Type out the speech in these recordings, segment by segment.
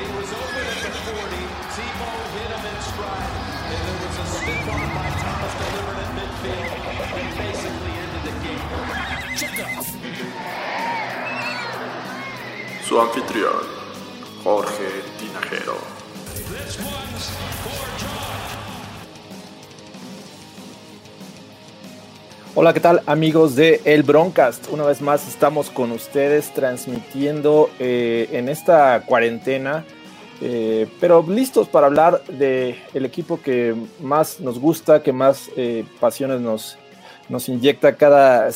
He was open at the 40. Tebow hit him in stride. And there was a arm by Thomas delivered at midfield and basically ended the game. Check off. Su anfitrión, Jorge Tinajero. This one's for John. Hola, ¿qué tal amigos de El Broncast? Una vez más estamos con ustedes transmitiendo eh, en esta cuarentena, eh, pero listos para hablar del el equipo que más nos gusta, que más eh, pasiones nos, nos inyecta cada,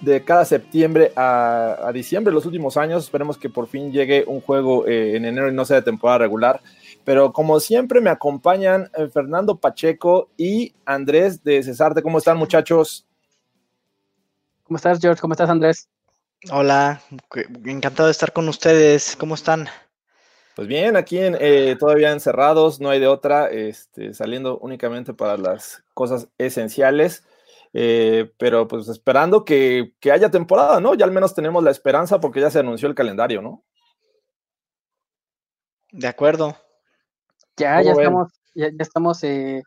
de cada septiembre a, a diciembre, los últimos años. Esperemos que por fin llegue un juego en enero y no sea de temporada regular. Pero como siempre me acompañan Fernando Pacheco y Andrés de Cesarte. ¿Cómo están muchachos? ¿Cómo estás, George? ¿Cómo estás, Andrés? Hola, encantado de estar con ustedes. ¿Cómo están? Pues bien, aquí en, eh, todavía encerrados, no hay de otra, este, saliendo únicamente para las cosas esenciales, eh, pero pues esperando que, que haya temporada, ¿no? Ya al menos tenemos la esperanza porque ya se anunció el calendario, ¿no? De acuerdo. Ya, ya estamos, ya, ya estamos, eh,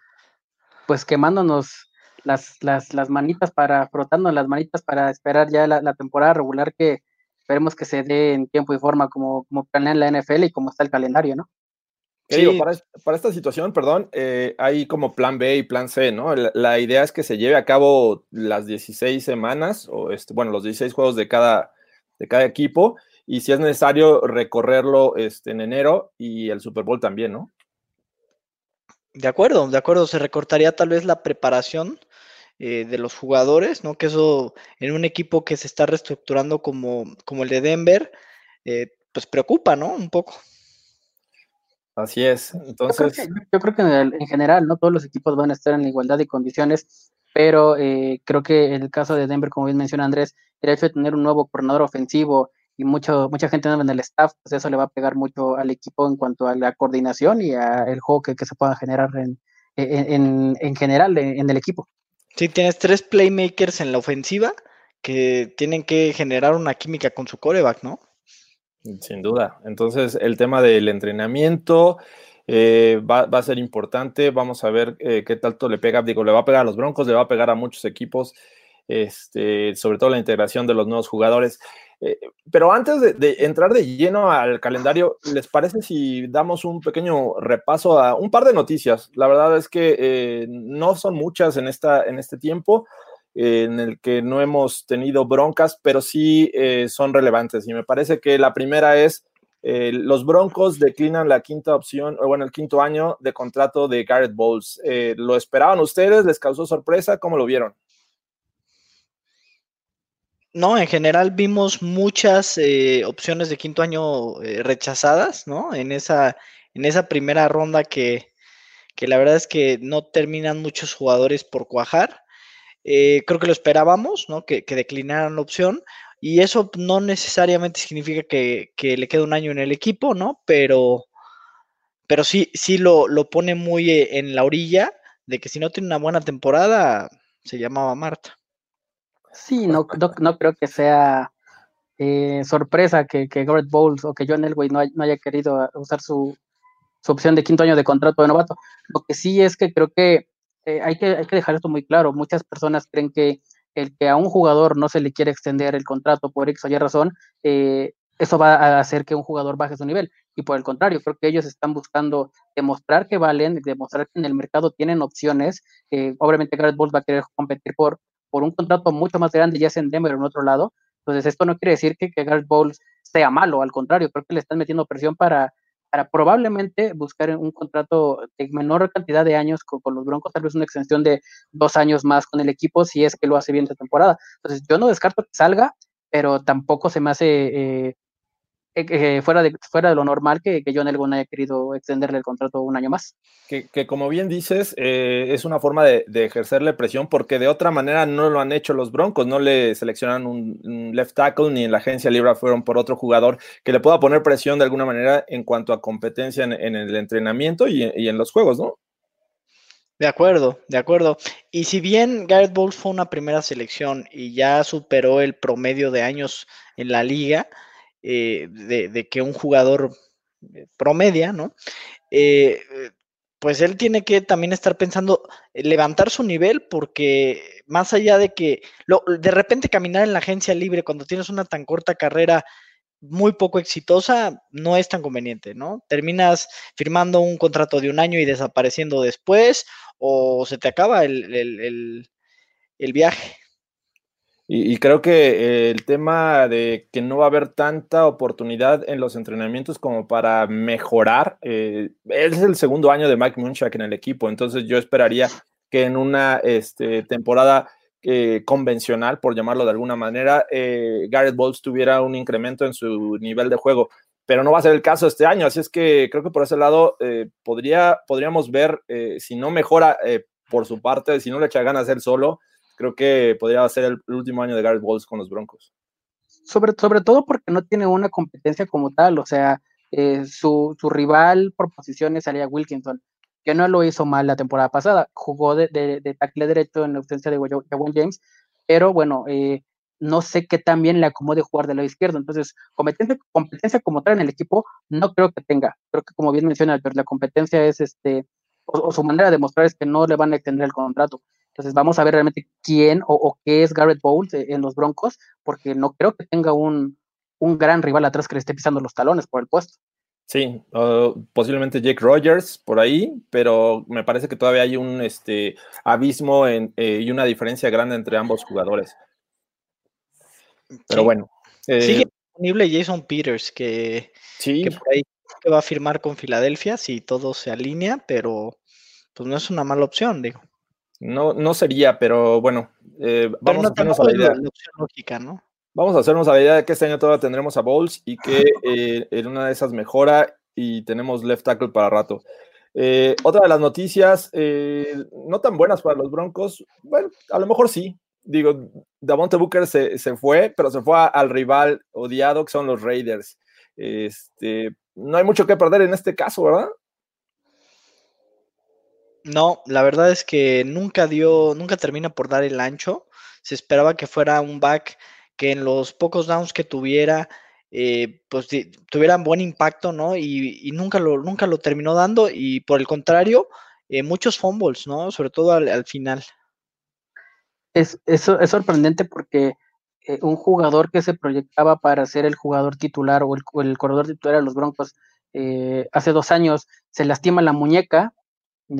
pues quemándonos las, las, las manitas para, frotándonos las manitas para esperar ya la, la temporada regular que esperemos que se dé en tiempo y forma como, como planea la NFL y como está el calendario, ¿no? Sí. para esta situación, perdón, eh, hay como plan B y plan C, ¿no? La, la idea es que se lleve a cabo las 16 semanas, o este, bueno, los 16 juegos de cada, de cada equipo, y si es necesario recorrerlo este, en enero y el Super Bowl también, ¿no? De acuerdo, de acuerdo. Se recortaría tal vez la preparación eh, de los jugadores, ¿no? Que eso en un equipo que se está reestructurando como, como el de Denver, eh, pues preocupa, ¿no? Un poco. Así es. Yo creo Entonces, que, yo creo que en, el- en general, no todos los equipos van a estar en igualdad de condiciones, pero eh, creo que en el caso de Denver, como bien menciona Andrés, el hecho de tener un nuevo coordinador ofensivo y mucho, mucha gente nueva en el staff, pues eso le va a pegar mucho al equipo en cuanto a la coordinación y al juego que, que se pueda generar en, en, en- en general en, en el equipo. Sí, tienes tres playmakers en la ofensiva que tienen que generar una química con su coreback, ¿no? sin duda. Entonces, el tema del entrenamiento eh, va, a ser importante. Vamos a ver eh, qué tanto le pega. Digo, le va a pegar a los Broncos, le va a pegar a muchos equipos, este, sobre todo la integración de los nuevos jugadores. Eh, pero antes de, entrar de lleno al calendario, ¿les parece si damos un pequeño repaso a un par de noticias? La verdad es que eh, no son muchas en, esta, en este tiempo eh, en el que no hemos tenido broncas, pero sí eh, son relevantes. Y me parece que la primera es los Broncos declinan la quinta opción, o bueno, el quinto año de contrato de Garrett Bowles. ¿Lo esperaban ustedes? ¿Les causó sorpresa? ¿Cómo lo vieron? No, en general vimos muchas eh, opciones de quinto año eh, rechazadas, ¿no? En esa, en esa primera ronda que, que la verdad es que no terminan muchos jugadores por cuajar. Eh, creo que lo esperábamos, ¿no? Que, que declinaran la opción. Y eso no necesariamente significa que, que le quede un año en el equipo, ¿no? Pero, pero sí, sí lo, lo pone muy en la orilla de que si no tiene una buena temporada, se llamaba Marta. Sí, no, no, creo que sea eh, sorpresa que, que Garrett Bowles o que John Elway no, no haya querido usar su, su opción de quinto año de contrato de novato. Lo que sí es que creo que, eh, hay que hay que dejar esto muy claro. Muchas personas creen que el que a un jugador no se le quiere extender el contrato por X o Y razón, eh, eso va a hacer que un jugador baje su nivel. Y por el contrario, creo que ellos están buscando demostrar que valen, demostrar que en el mercado tienen opciones. Eh, obviamente Garrett Bowles va a querer competir por, por un contrato mucho más grande, ya sea en Denver en otro lado. Entonces, esto no quiere decir que, que Garrett Bowles sea malo, al contrario, creo que le están metiendo presión para, para probablemente buscar un contrato de menor cantidad de años con, con, los Broncos, tal vez una extensión de dos años más con el equipo si es que lo hace bien esta temporada. Entonces, yo no descarto que salga, pero tampoco se me hace eh, eh, fuera, de, fuera de lo normal que, que John Elway haya querido extenderle el contrato un año más. Que, que como bien dices, eh, es una forma de, de, ejercerle presión porque de otra manera no lo han hecho los Broncos, no le seleccionan un, un, left tackle ni en la agencia libre fueron por otro jugador que le pueda poner presión de alguna manera en cuanto a competencia en, en el entrenamiento y, y en los juegos, ¿no? De acuerdo, de acuerdo. Y si bien Garrett Bowles fue una primera selección y ya superó el promedio de años en la liga, eh, de, de, que un jugador eh, promedia, ¿no? Eh, pues él tiene que también estar pensando levantar su nivel porque más allá de que lo, de repente caminar en la agencia libre cuando tienes una tan corta carrera muy poco exitosa no es tan conveniente, ¿no? Terminas firmando un contrato de un año y desapareciendo después o se te acaba el, el, el viaje. Y, creo que eh, el tema de que no va a haber tanta oportunidad en los entrenamientos como para mejorar, eh, es el segundo año de Mike Munchak en el equipo, entonces yo esperaría que en una este, temporada eh, convencional, por llamarlo de alguna manera, eh, Garrett Bowles tuviera un incremento en su nivel de juego, pero no va a ser el caso este año, así es que creo que por ese lado eh, podría, podríamos ver, si no mejora por su parte, si no le echa ganas él solo, creo que podría ser el, último año de Garrett Bowles con los Broncos. Sobre, sobre todo porque no tiene una competencia como tal, o sea, eh, su, su, rival por posiciones sería Wilkinson, que no lo hizo mal la temporada pasada, jugó de, de, de tackle derecho en la ausencia de Jawan James, pero bueno, eh, no sé qué tan bien le acomode jugar del lado izquierdo, entonces competencia, competencia como tal en el equipo no creo que tenga, creo que como bien menciona, pero la competencia es este, o, o su manera de mostrar es que no le van a extender el contrato, entonces vamos a ver realmente quién o, o qué es Garrett Bowles en los Broncos, porque no creo que tenga un, un, gran rival atrás que le esté pisando los talones por el puesto. Sí, uh, posiblemente Jake Rogers por ahí, pero me parece que todavía hay un este, abismo en, eh, y una diferencia grande entre ambos jugadores. Pero sí. bueno. Eh, Sigue disponible Jason Peters, que, sí. que por ahí que va a firmar con Filadelfia si todo se alinea, pero pues no es una mala opción, digo. No, no sería, pero bueno, eh, vamos no a hacernos a la idea. La opción lógica, ¿no? Vamos a hacernos a la idea de que este año todavía tendremos a Bowles y que eh, en una de esas mejora y tenemos left tackle para rato. Eh, otra de las noticias, eh, no tan buenas para los Broncos, bueno, a lo mejor sí. Digo, Davonte Booker se, se fue, pero se fue a, al rival odiado que son los Raiders. Este, no hay mucho que perder en este caso, ¿verdad? No, la verdad es que nunca dio, nunca termina por dar el ancho. Se esperaba que fuera un back que en los pocos downs que tuviera, eh, pues tuvieran buen impacto, ¿no? Y, y, nunca, lo, nunca lo terminó dando y por el contrario, eh, muchos fumbles, ¿no? Sobre todo al, al final. Es, es, es, sorprendente porque eh, un jugador que se proyectaba para ser el jugador titular o el, el corredor titular de los Broncos eh, hace dos años se lastima la muñeca,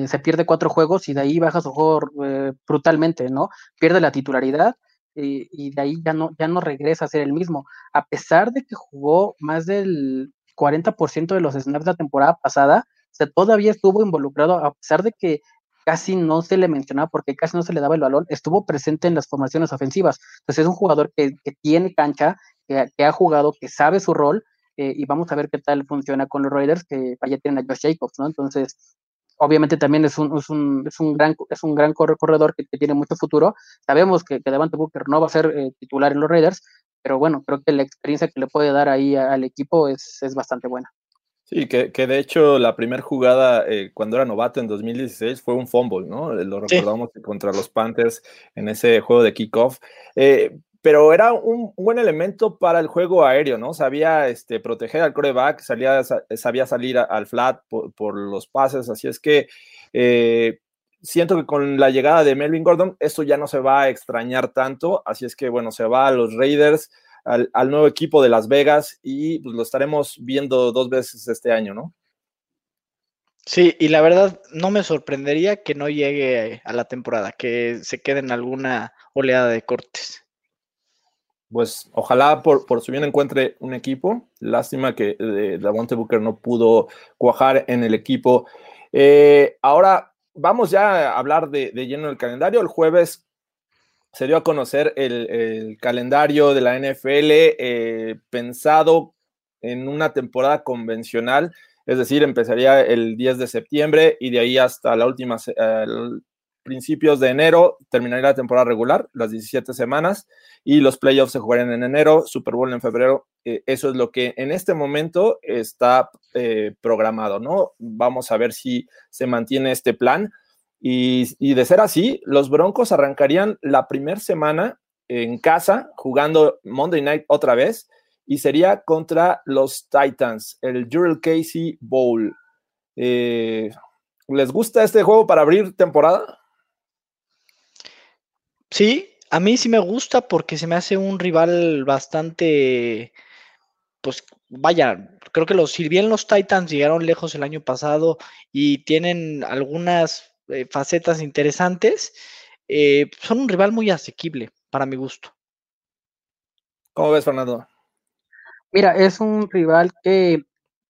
se pierde cuatro juegos y de ahí baja su juego eh, brutalmente, ¿no? Pierde la titularidad y, y, de ahí ya no, ya no regresa a ser el mismo. A pesar de que jugó más del 40% de los snaps de la temporada pasada, o todavía estuvo involucrado, a pesar de que casi no se le mencionaba porque casi no se le daba el balón, estuvo presente en las formaciones ofensivas. Entonces es un jugador que, que tiene cancha, que, que, ha jugado, que sabe su rol, eh, y vamos a ver qué tal funciona con los Raiders, que vaya tienen a Josh Jacobs, ¿no? Entonces, obviamente también es un, es un, es un, gran, es un gran corredor que, que tiene mucho futuro. Sabemos que, que Devante Booker no va a ser eh, titular en los Raiders, pero bueno, creo que la experiencia que le puede dar ahí a, al equipo es, es bastante buena. Sí, que, que, de hecho la primera jugada eh, cuando era novato en 2016 fue un fumble, ¿no? Lo recordamos sí. contra los Panthers en ese juego de kickoff. Eh, pero era un, buen elemento para el juego aéreo, ¿no? Sabía este, proteger al coreback, salía, sabía salir al flat por, los pases, así es que eh, siento que con la llegada de Melvin Gordon, esto ya no se va a extrañar tanto, así es que bueno, se va a los Raiders, al, al nuevo equipo de Las Vegas y pues, lo estaremos viendo dos veces este año, ¿no? Sí, y la verdad no me sorprendería que no llegue a la temporada, que se quede en alguna oleada de cortes pues ojalá por, por su bien encuentre un equipo. Lástima que eh, Davonte Booker no pudo cuajar en el equipo. Eh, ahora vamos ya a hablar de, lleno del calendario. El jueves se dio a conocer el, el calendario de la NFL eh, pensado en una temporada convencional, es decir, empezaría el 10 de septiembre y de ahí hasta la última, principios de enero terminaría la temporada regular, las 17 semanas, y los playoffs se jugarían en enero, Super Bowl en febrero. Eh, eso es lo que en este momento está eh, programado, ¿no? Vamos a ver si se mantiene este plan. Y, de ser así, los Broncos arrancarían la primera semana en casa, jugando Monday Night otra vez, y sería contra los Titans, el Jurel Casey Bowl. Eh, ¿Les gusta este juego para abrir temporada? Sí, a mí sí me gusta porque se me hace un rival bastante, pues vaya, creo que los, si bien los Titans llegaron lejos el año pasado y tienen algunas eh, facetas interesantes, eh, son un rival muy asequible para mi gusto. ¿Cómo ves, Fernando? Mira, es un rival que,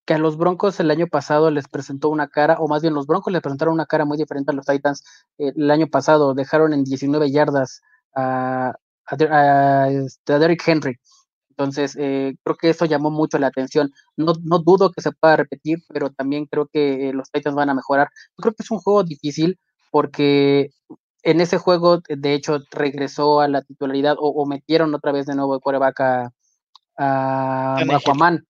que, a los Broncos el año pasado les presentó una cara, o más bien los Broncos les presentaron una cara muy diferente a los Titans eh, el año pasado. Dejaron en 19 yardas a, a, este, a Derrick Henry. Entonces, eh, creo que eso llamó mucho la atención. No, no dudo que se pueda repetir, pero también creo que eh, los Titans van a mejorar. Yo creo que es un juego difícil porque en ese juego, de hecho, regresó a la titularidad o, o metieron otra vez de nuevo el coreback a, a, a Aquaman.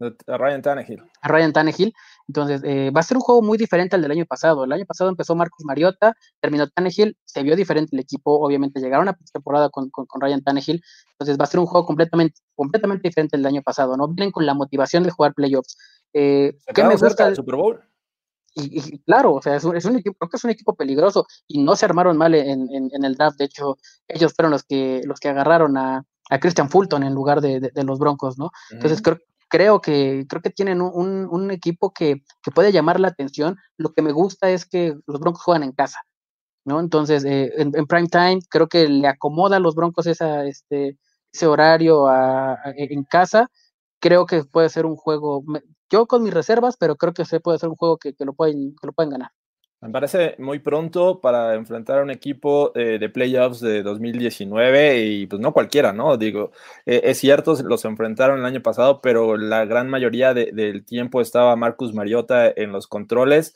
A Ryan Tannehill. A Ryan Tannehill. Entonces, eh, va a ser un juego muy diferente al del año pasado. El año pasado empezó Marcus Mariota, terminó Tannehill, se vio diferente el equipo, obviamente llegaron a temporada con, con, con, Ryan Tannehill. Entonces, va a ser un juego completamente, completamente diferente al del año pasado. No vienen con la motivación de jugar playoffs. Eh, ¿Qué me gusta del Super Bowl? Y, y, claro, o sea, es un, es un, equipo, creo que es un equipo peligroso y no se armaron mal en, en, en el draft. De hecho, ellos fueron los que, los que agarraron a, a Christian Fulton en lugar de, de, de los Broncos, ¿no? Entonces, -huh. creo, creo que creo que tienen un, un equipo que, que, puede llamar la atención. Lo que me gusta es que los Broncos juegan en casa, ¿no? Entonces, eh, en, en, prime time creo que le acomoda a los Broncos esa, este, ese horario a, en casa. Creo que puede ser un juego, yo con mis reservas, pero creo que se puede ser un juego que, que lo, pueden, que lo pueden ganar. Me parece muy pronto para enfrentar a un equipo eh, de playoffs de 2019 y pues no cualquiera, ¿no? Digo, eh, es cierto, los enfrentaron el año pasado, pero la gran mayoría de, del tiempo estaba Marcus Mariota en los controles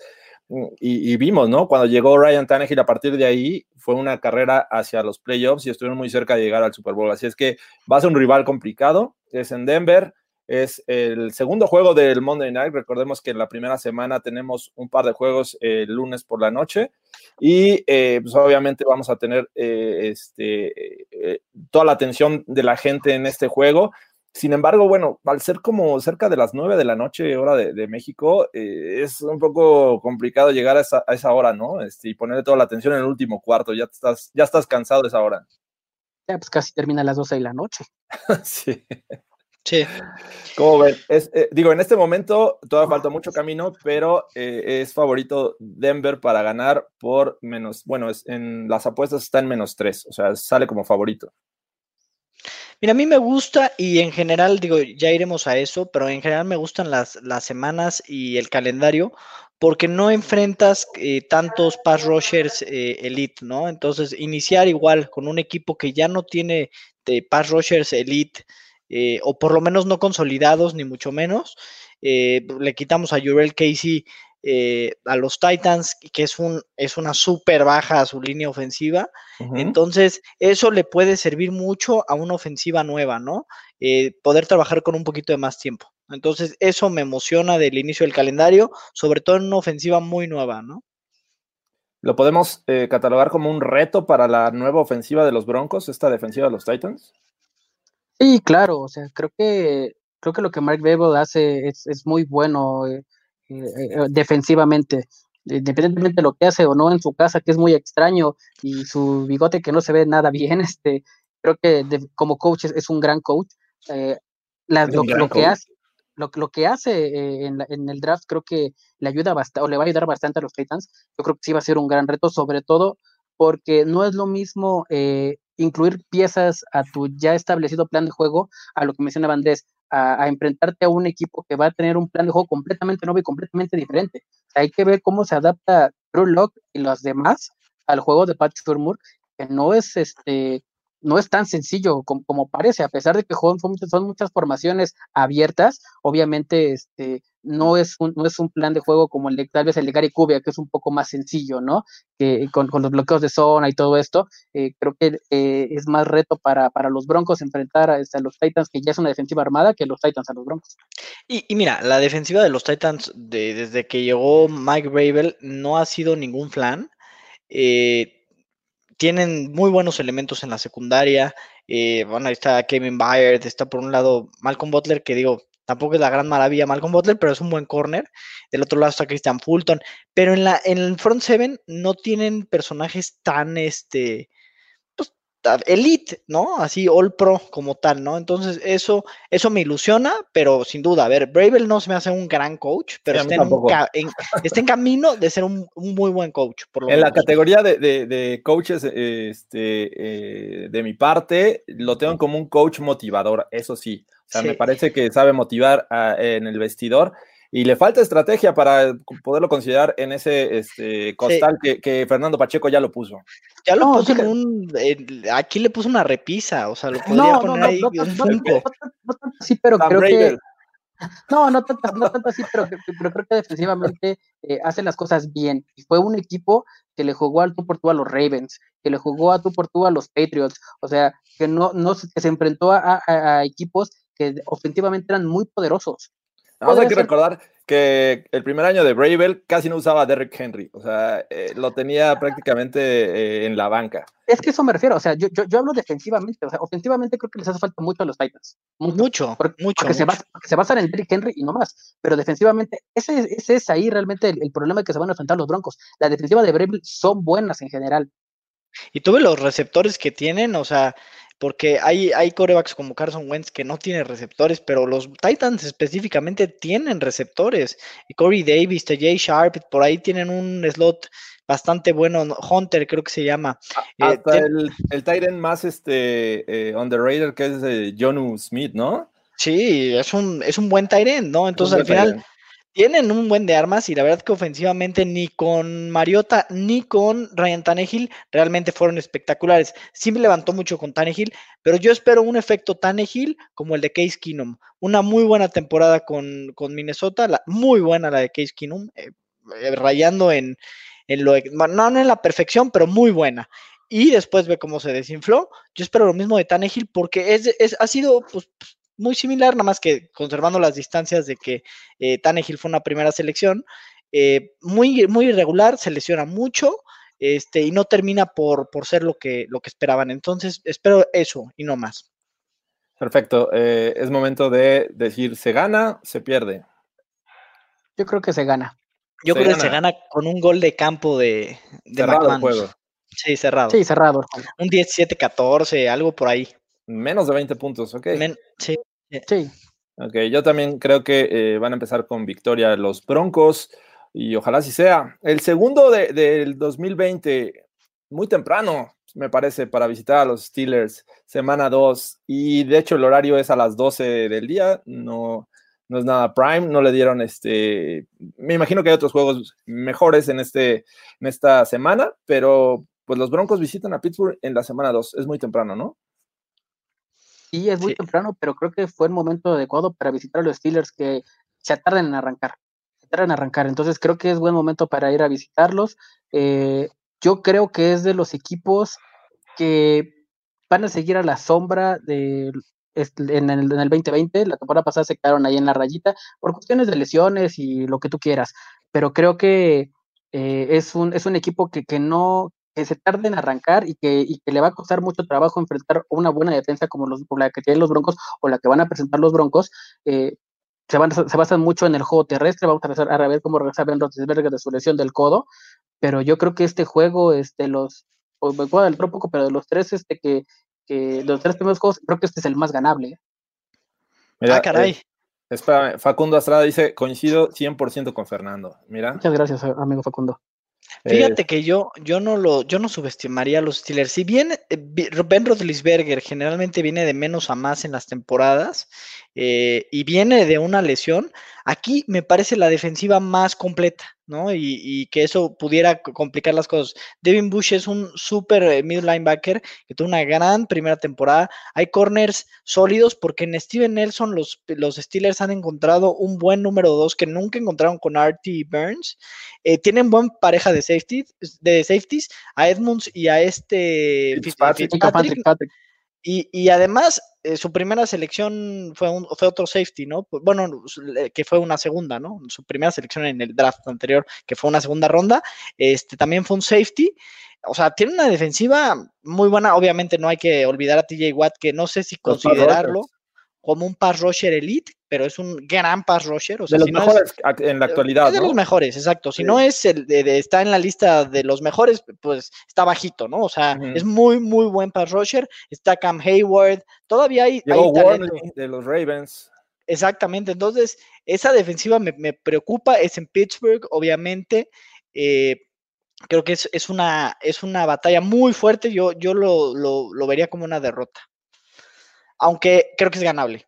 mm, y, y, vimos, ¿no? Cuando llegó Ryan Tannehill a partir de ahí fue una carrera hacia los playoffs y estuvieron muy cerca de llegar al Super Bowl. Así es que va a ser un rival complicado, es en Denver, es el segundo juego del Monday Night. Recordemos que en la primera semana tenemos un par de juegos el eh, lunes por la noche y eh, pues obviamente vamos a tener eh, este, eh, toda la atención de la gente en este juego. Sin embargo, bueno, al ser como cerca de las nueve de la noche, hora de, de México, es un poco complicado llegar a esa, a esa hora, ¿no? Este, y ponerle toda la atención en el último cuarto. Ya estás, ya estás cansado de esa hora. Ya, pues casi termina a las 12 de la noche. sí. Sí. ¿Cómo ven? Es, eh, digo, en este momento todavía falta mucho camino, pero eh, es favorito Denver para ganar por menos, bueno, es, en las apuestas está en menos tres, o sea, sale como favorito. Mira, a mí me gusta y en general, digo, ya iremos a eso, pero en general me gustan las, las semanas y el calendario porque no enfrentas eh, tantos pass rushers elite, ¿no? Entonces, iniciar igual con un equipo que ya no tiene de pass rushers elite, eh, o por lo menos no consolidados, ni mucho menos. Eh, le quitamos a Jurel Casey eh, a los Titans, que es, un, es una súper baja a su línea ofensiva. Uh -huh. Entonces, eso le puede servir mucho a una ofensiva nueva, ¿no? Eh, poder trabajar con un poquito de más tiempo. Entonces, eso me emociona del inicio del calendario, sobre todo en una ofensiva muy nueva, ¿no? ¿Lo podemos eh, catalogar como un reto para la nueva ofensiva de los Broncos, esta defensiva de los Titans? Sí, claro, o sea, creo que creo que lo que Mark Babel hace es, es muy bueno eh, eh, defensivamente, independientemente de lo que hace o no en su casa, que es muy extraño, y su bigote que no se ve nada bien, este, creo que de, como coach es, es, un gran coach. Eh, la, lo, gran lo coach. que hace, lo, lo, que hace eh, en, la, en, el draft creo que le ayuda bastante, o le va a ayudar bastante a los Titans. Yo creo que sí va a ser un gran reto, sobre todo porque no es lo mismo eh, incluir piezas a tu ya establecido plan de juego, a lo que mencionaba Andrés, a, enfrentarte a un equipo que va a tener un plan de juego completamente nuevo y completamente diferente. Hay que ver cómo se adapta Drew Locke y los demás al juego de Pat Shurmur, que no es este no es tan sencillo como, como parece, a pesar de que son, son muchas formaciones abiertas, obviamente este, no, es un, no es un plan de juego como el de, tal vez el de Gary Cubia, que es un poco más sencillo, ¿no? Que con, con los bloqueos de zona y todo esto, eh, creo que eh, es más reto para, para los Broncos enfrentar a, este, a, los Titans, que ya es una defensiva armada, que los Titans a los Broncos. Y, y mira, la defensiva de los Titans de, desde que llegó Mike Bravel no ha sido ningún flan. Eh, tienen muy buenos elementos en la secundaria. Eh, bueno, ahí está Kevin Byard, está por un lado Malcolm Butler, que digo, tampoco es la gran maravilla Malcolm Butler, pero es un buen corner. Del otro lado está Christian Fulton. Pero en, la, en el front seven no tienen personajes tan, este, elite, ¿no? Así all pro como tal, ¿no? Entonces eso, eso me ilusiona, pero sin duda, a ver, Bravel no se me hace un gran coach, pero sí, está, en, en, está, en, camino de ser un, un muy buen coach. Por lo en menos. la categoría de, de, de coaches, este, eh, de mi parte, lo tengo como un coach motivador, eso sí. O sea, sí. me parece que sabe motivar a, en el vestidor y le falta estrategia para poderlo considerar en ese este, costal sí. que, que, Fernando Pacheco ya lo puso. Ya lo no, puso en un. Eh, aquí le puso una repisa, o sea, lo podría no, poner no, ahí. No, no, no, tanto así, pero creo que. No, no tanto, no tanto así, pero, pero, creo que defensivamente eh, hacen las cosas bien. Y fue un equipo que le jugó al tú por tú a los Ravens, que le jugó a tú por tú a los Patriots, o sea, que no, no que se enfrentó a, a, a equipos que ofensivamente eran muy poderosos. Vamos hay que recordar que el primer año de Bravel casi no usaba a Derrick Henry, o sea, eh, lo tenía prácticamente eh, en la banca. Es que eso me refiero, o sea, yo, yo, yo, hablo defensivamente, o sea, ofensivamente creo que les hace falta mucho a los Titans. Mucho, mucho. Porque, mucho, porque mucho. Se, basa, se, basan en Derrick Henry y no más, pero defensivamente, ese, ese es ahí realmente el, el, problema que se van a enfrentar los Broncos. La defensiva de Bravel son buenas en general. Y tuve los receptores que tienen, o sea, porque hay, hay corebacks como Carson Wentz que no tiene receptores, pero los Titans específicamente tienen receptores. Y Corey Davis, TJ Sharp, por ahí tienen un slot bastante bueno, Hunter creo que se llama. Hasta eh, el, el Titan más este, eh, underrated que es eh, Jonu Smith, ¿no? Sí, es un, es un buen Tyrant, ¿no? Entonces al final... tienen un buen de armas y la verdad que ofensivamente ni con Mariota ni con Ryan Tannehill realmente fueron espectaculares. Sí me levantó mucho con Tannehill, pero yo espero un efecto Tannehill como el de Case Keenum. Una muy buena temporada con, con Minnesota, muy buena la de Case Keenum, eh, eh, rayando en, en lo, no, no en la perfección, pero muy buena. Y después ve cómo se desinfló. Yo espero lo mismo de Tannehill porque es, ha sido pues, muy similar, nada más que conservando las distancias de que eh, Tannehill fue una primera selección. Eh, muy, muy irregular, se lesiona mucho este, y no termina por, por ser lo que, lo que esperaban. Entonces, espero eso y no más. Perfecto. Eh, es momento de decir, ¿se gana? ¿Se pierde? Yo creo que se gana. Yo se creo gana. que se gana con un gol de campo de, de cerrado el juego. Sí, cerrado. Sí, cerrado. Un 17-14, algo por ahí. Menos de 20 puntos, ok. Men sí. Sí. Ok, yo también creo que eh, van a empezar con victoria los Broncos y ojalá así sea. El segundo de, del 2020, muy temprano, me parece, para visitar a los Steelers, semana 2. Y de hecho el horario es a las 12 del día, no, no es nada prime, no le dieron este... Me imagino que hay otros juegos mejores en, este, en esta semana, pero pues los Broncos visitan a Pittsburgh en la semana 2. Es muy temprano, ¿no? Sí, es muy sí. temprano, pero creo que fue el momento adecuado para visitar a los Steelers que se tarden en arrancar. Se tardan en arrancar. Entonces creo que es buen momento para ir a visitarlos. Eh, yo creo que es de los equipos que van a seguir a la sombra de en el, en el 2020. La temporada pasada se quedaron ahí en la rayita por cuestiones de lesiones y lo que tú quieras. Pero creo que eh, es, un, es un equipo que, que no, que se tarde en arrancar y que, y que, le va a costar mucho trabajo enfrentar una buena defensa como, los, como la que tienen los Broncos o la que van a presentar los Broncos. Eh, se, van, se, basan mucho en el juego terrestre. Vamos a, empezar a ver cómo regresa Ben Roethlisberger de su lesión del codo. Pero yo creo que este juego, este, los, o me puedo adelantar un poco, pero de los tres, este, que, que los tres primeros juegos, creo que este es el más ganable. ¿eh? Mira, ah, caray. Eh, espérame, Facundo Estrada dice, coincido 100% con Fernando. Mira. Muchas gracias, amigo Facundo. Fíjate eh, que yo, yo no lo, yo no subestimaría a los Steelers. Si bien eh, Ben Roethlisberger generalmente viene de menos a más en las temporadas eh, y viene de una lesión, Aquí me parece la defensiva más completa, ¿no? Y, y que eso pudiera complicar las cosas. Devin Bush es un súper eh, middle linebacker que tuvo una gran primera temporada. Hay corners sólidos porque en Steven Nelson los, los Steelers han encontrado un buen número dos que nunca encontraron con Artie Burns. Eh, tienen buen pareja de, safety, de safeties, a Edmonds y a este Fitz- Fitzpatrick. Chico Patrick, Patrick. Y, y además, eh, su primera selección fue, un, fue otro safety, ¿no? Pues, Bueno, le- que fue una segunda, ¿no? Su primera selección en el draft anterior, que fue una segunda ronda, este también fue un safety. O sea, tiene una defensiva muy buena. Obviamente no hay que olvidar a TJ Watt, que no sé si considerarlo. Como un pass rusher elite, pero es un gran pass rusher. O sea, de los si no es- mejores en la actualidad, es de ¿no? los mejores, exacto. Si Sí. no es el de, de- está en la lista de los mejores, pues está bajito, ¿no? O sea, es muy, muy buen pass rusher. Está Cam Hayward, todavía hay, Llegó hay de los Ravens. Exactamente. Entonces, esa defensiva me, me preocupa. Es en Pittsburgh, obviamente. eh, creo que es, es una, es una batalla muy fuerte. Yo, yo lo, lo- lo vería como una derrota. Aunque creo que es ganable.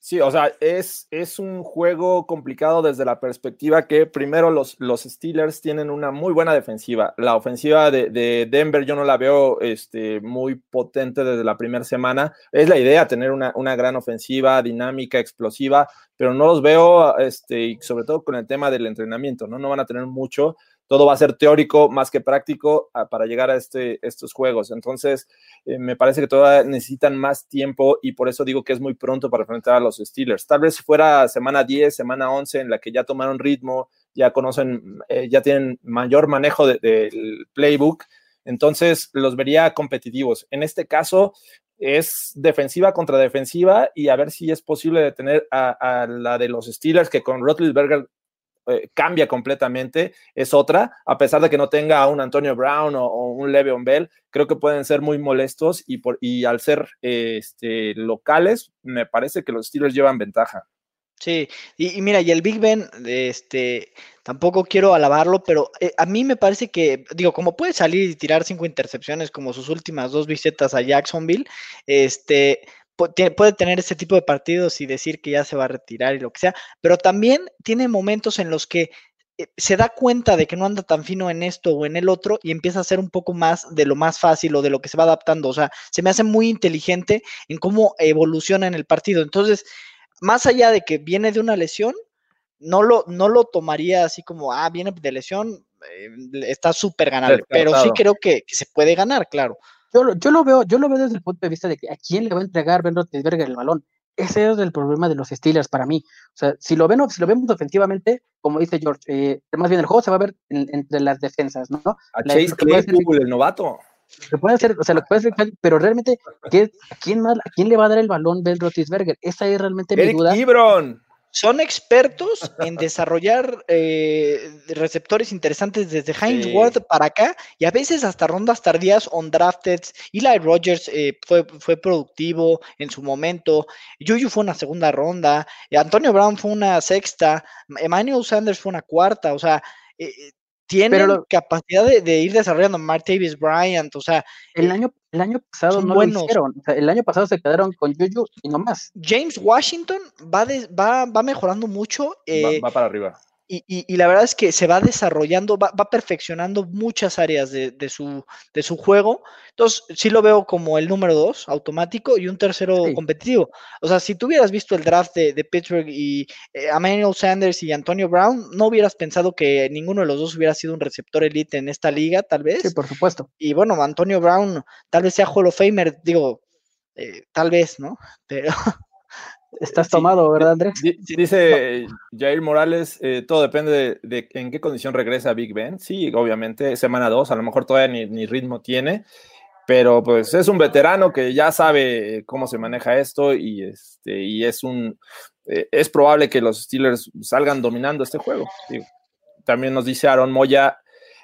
Sí, o sea, es, es un juego complicado desde la perspectiva que primero los, los Steelers tienen una muy buena defensiva. La ofensiva de, de Denver yo no la veo este, muy potente desde la primera semana. Es la idea tener una, una gran ofensiva, dinámica, explosiva, pero no los veo, este, sobre todo con el tema del entrenamiento, ¿no? No van a tener mucho. Todo va a ser teórico más que práctico ah, para llegar a este, estos juegos. Entonces, eh, me parece que todavía necesitan más tiempo y por eso digo que es muy pronto para enfrentar a los Steelers. Tal vez si fuera semana 10, semana 11, en la que ya tomaron ritmo, ya conocen, eh, ya tienen mayor manejo de- del playbook, entonces los vería competitivos. En este caso es defensiva contra defensiva y a ver si es posible detener a, a la de los Steelers que con Roethlisberger eh, cambia completamente, es otra, a pesar de que no tenga a un Antonio Brown o, o un Le'Veon Bell, creo que pueden ser muy molestos y, por, y al ser eh, este, locales, me parece que los Steelers llevan ventaja. Sí, y, mira, y el Big Ben, este, tampoco quiero alabarlo, pero eh, a mí me parece que, digo, como puede salir y tirar cinco intercepciones como sus últimas dos visitas a Jacksonville, este, puede tener ese tipo de partidos y decir que ya se va a retirar y lo que sea, pero también tiene momentos en los que eh, se da cuenta de que no anda tan fino en esto o en el otro y empieza a hacer un poco más de lo más fácil o de lo que se va adaptando. O sea, se me hace muy inteligente en cómo evoluciona en el partido. Entonces, más allá de que viene de una lesión, no lo, no lo tomaría así como, ah, viene de lesión, eh, está súper ganable, pero sí creo que, que se puede ganar, claro. Yo, lo- yo lo veo, yo lo veo desde el punto de vista de que a quién le va a entregar Ben Roethlisberger el balón. Ese es el problema de los Steelers para mí. O sea, si lo ven, si lo vemos ofensivamente, como dice George, eh, más bien el juego se va a ver en- entre las defensas, ¿no? A La- Chase Claypool, el novato. Lo puede hacer, o sea, lo que puede hacer, pero realmente, ¿qué, a, quién más, ¿a quién le va a dar el balón Ben Roethlisberger? Esa es realmente mi duda. Ebron. Son expertos en desarrollar eh, receptores interesantes desde Heinz Sí. Ward para acá y a veces hasta rondas tardías undrafted. Eli Rogers eh, fue, fue productivo en su momento. Juju fue una segunda ronda. Antonio Brown fue una sexta. Emmanuel Sanders fue una cuarta. O sea, eh, tienen lo- capacidad de, de ir desarrollando. Martavis Bryant, o sea, El año, el año pasado no buenos. lo hicieron. O sea, el año pasado se quedaron con Juju y no más. James Washington va, des- va, va mejorando mucho. eh, va, va para arriba. Y, y- y la verdad es que se va desarrollando, va, va perfeccionando muchas áreas de, de su, de su juego. Entonces, sí lo veo como el número dos automático y un tercero Sí. competitivo. O sea, si tú hubieras visto el draft de, de Pittsburgh y eh, Emmanuel Sanders y Antonio Brown, no hubieras pensado que ninguno de los dos hubiera sido un receptor elite en esta liga, tal vez. Sí, por supuesto. Y bueno, Antonio Brown tal vez sea Hall of Famer, digo, eh, tal vez, ¿no? Pero Estás tomado, ¿verdad, Andrés? Di- Dice Jair Morales, eh, todo depende de, de en qué condición regresa Big Ben. Sí, obviamente, semana 2, a lo mejor todavía ni, ni ritmo tiene, pero pues es un veterano que ya sabe cómo se maneja esto y, este, y es un eh, es probable que los Steelers salgan dominando este juego. Digo, también nos dice Aaron Moya,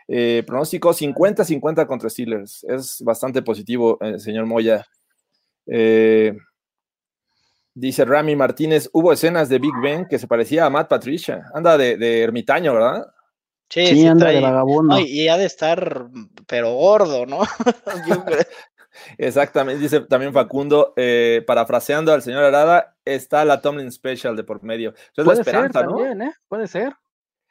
eh, pronóstico 50-50 contra Steelers. Es bastante positivo, señor Moya. Eh, Dice Rami Martínez, hubo escenas de Big Ben que se parecía a Matt Patricia. Anda de, de ermitaño, ¿verdad? sí, Sí, sí anda de vagabundo. no, y, ha de estar, pero gordo, ¿no? Exactamente, dice también Facundo, eh, parafraseando al señor Arada, está la Tomlin Special de por medio. Entonces, la Puede esperanza, ser ¿no? también, ¿eh? Puede ser.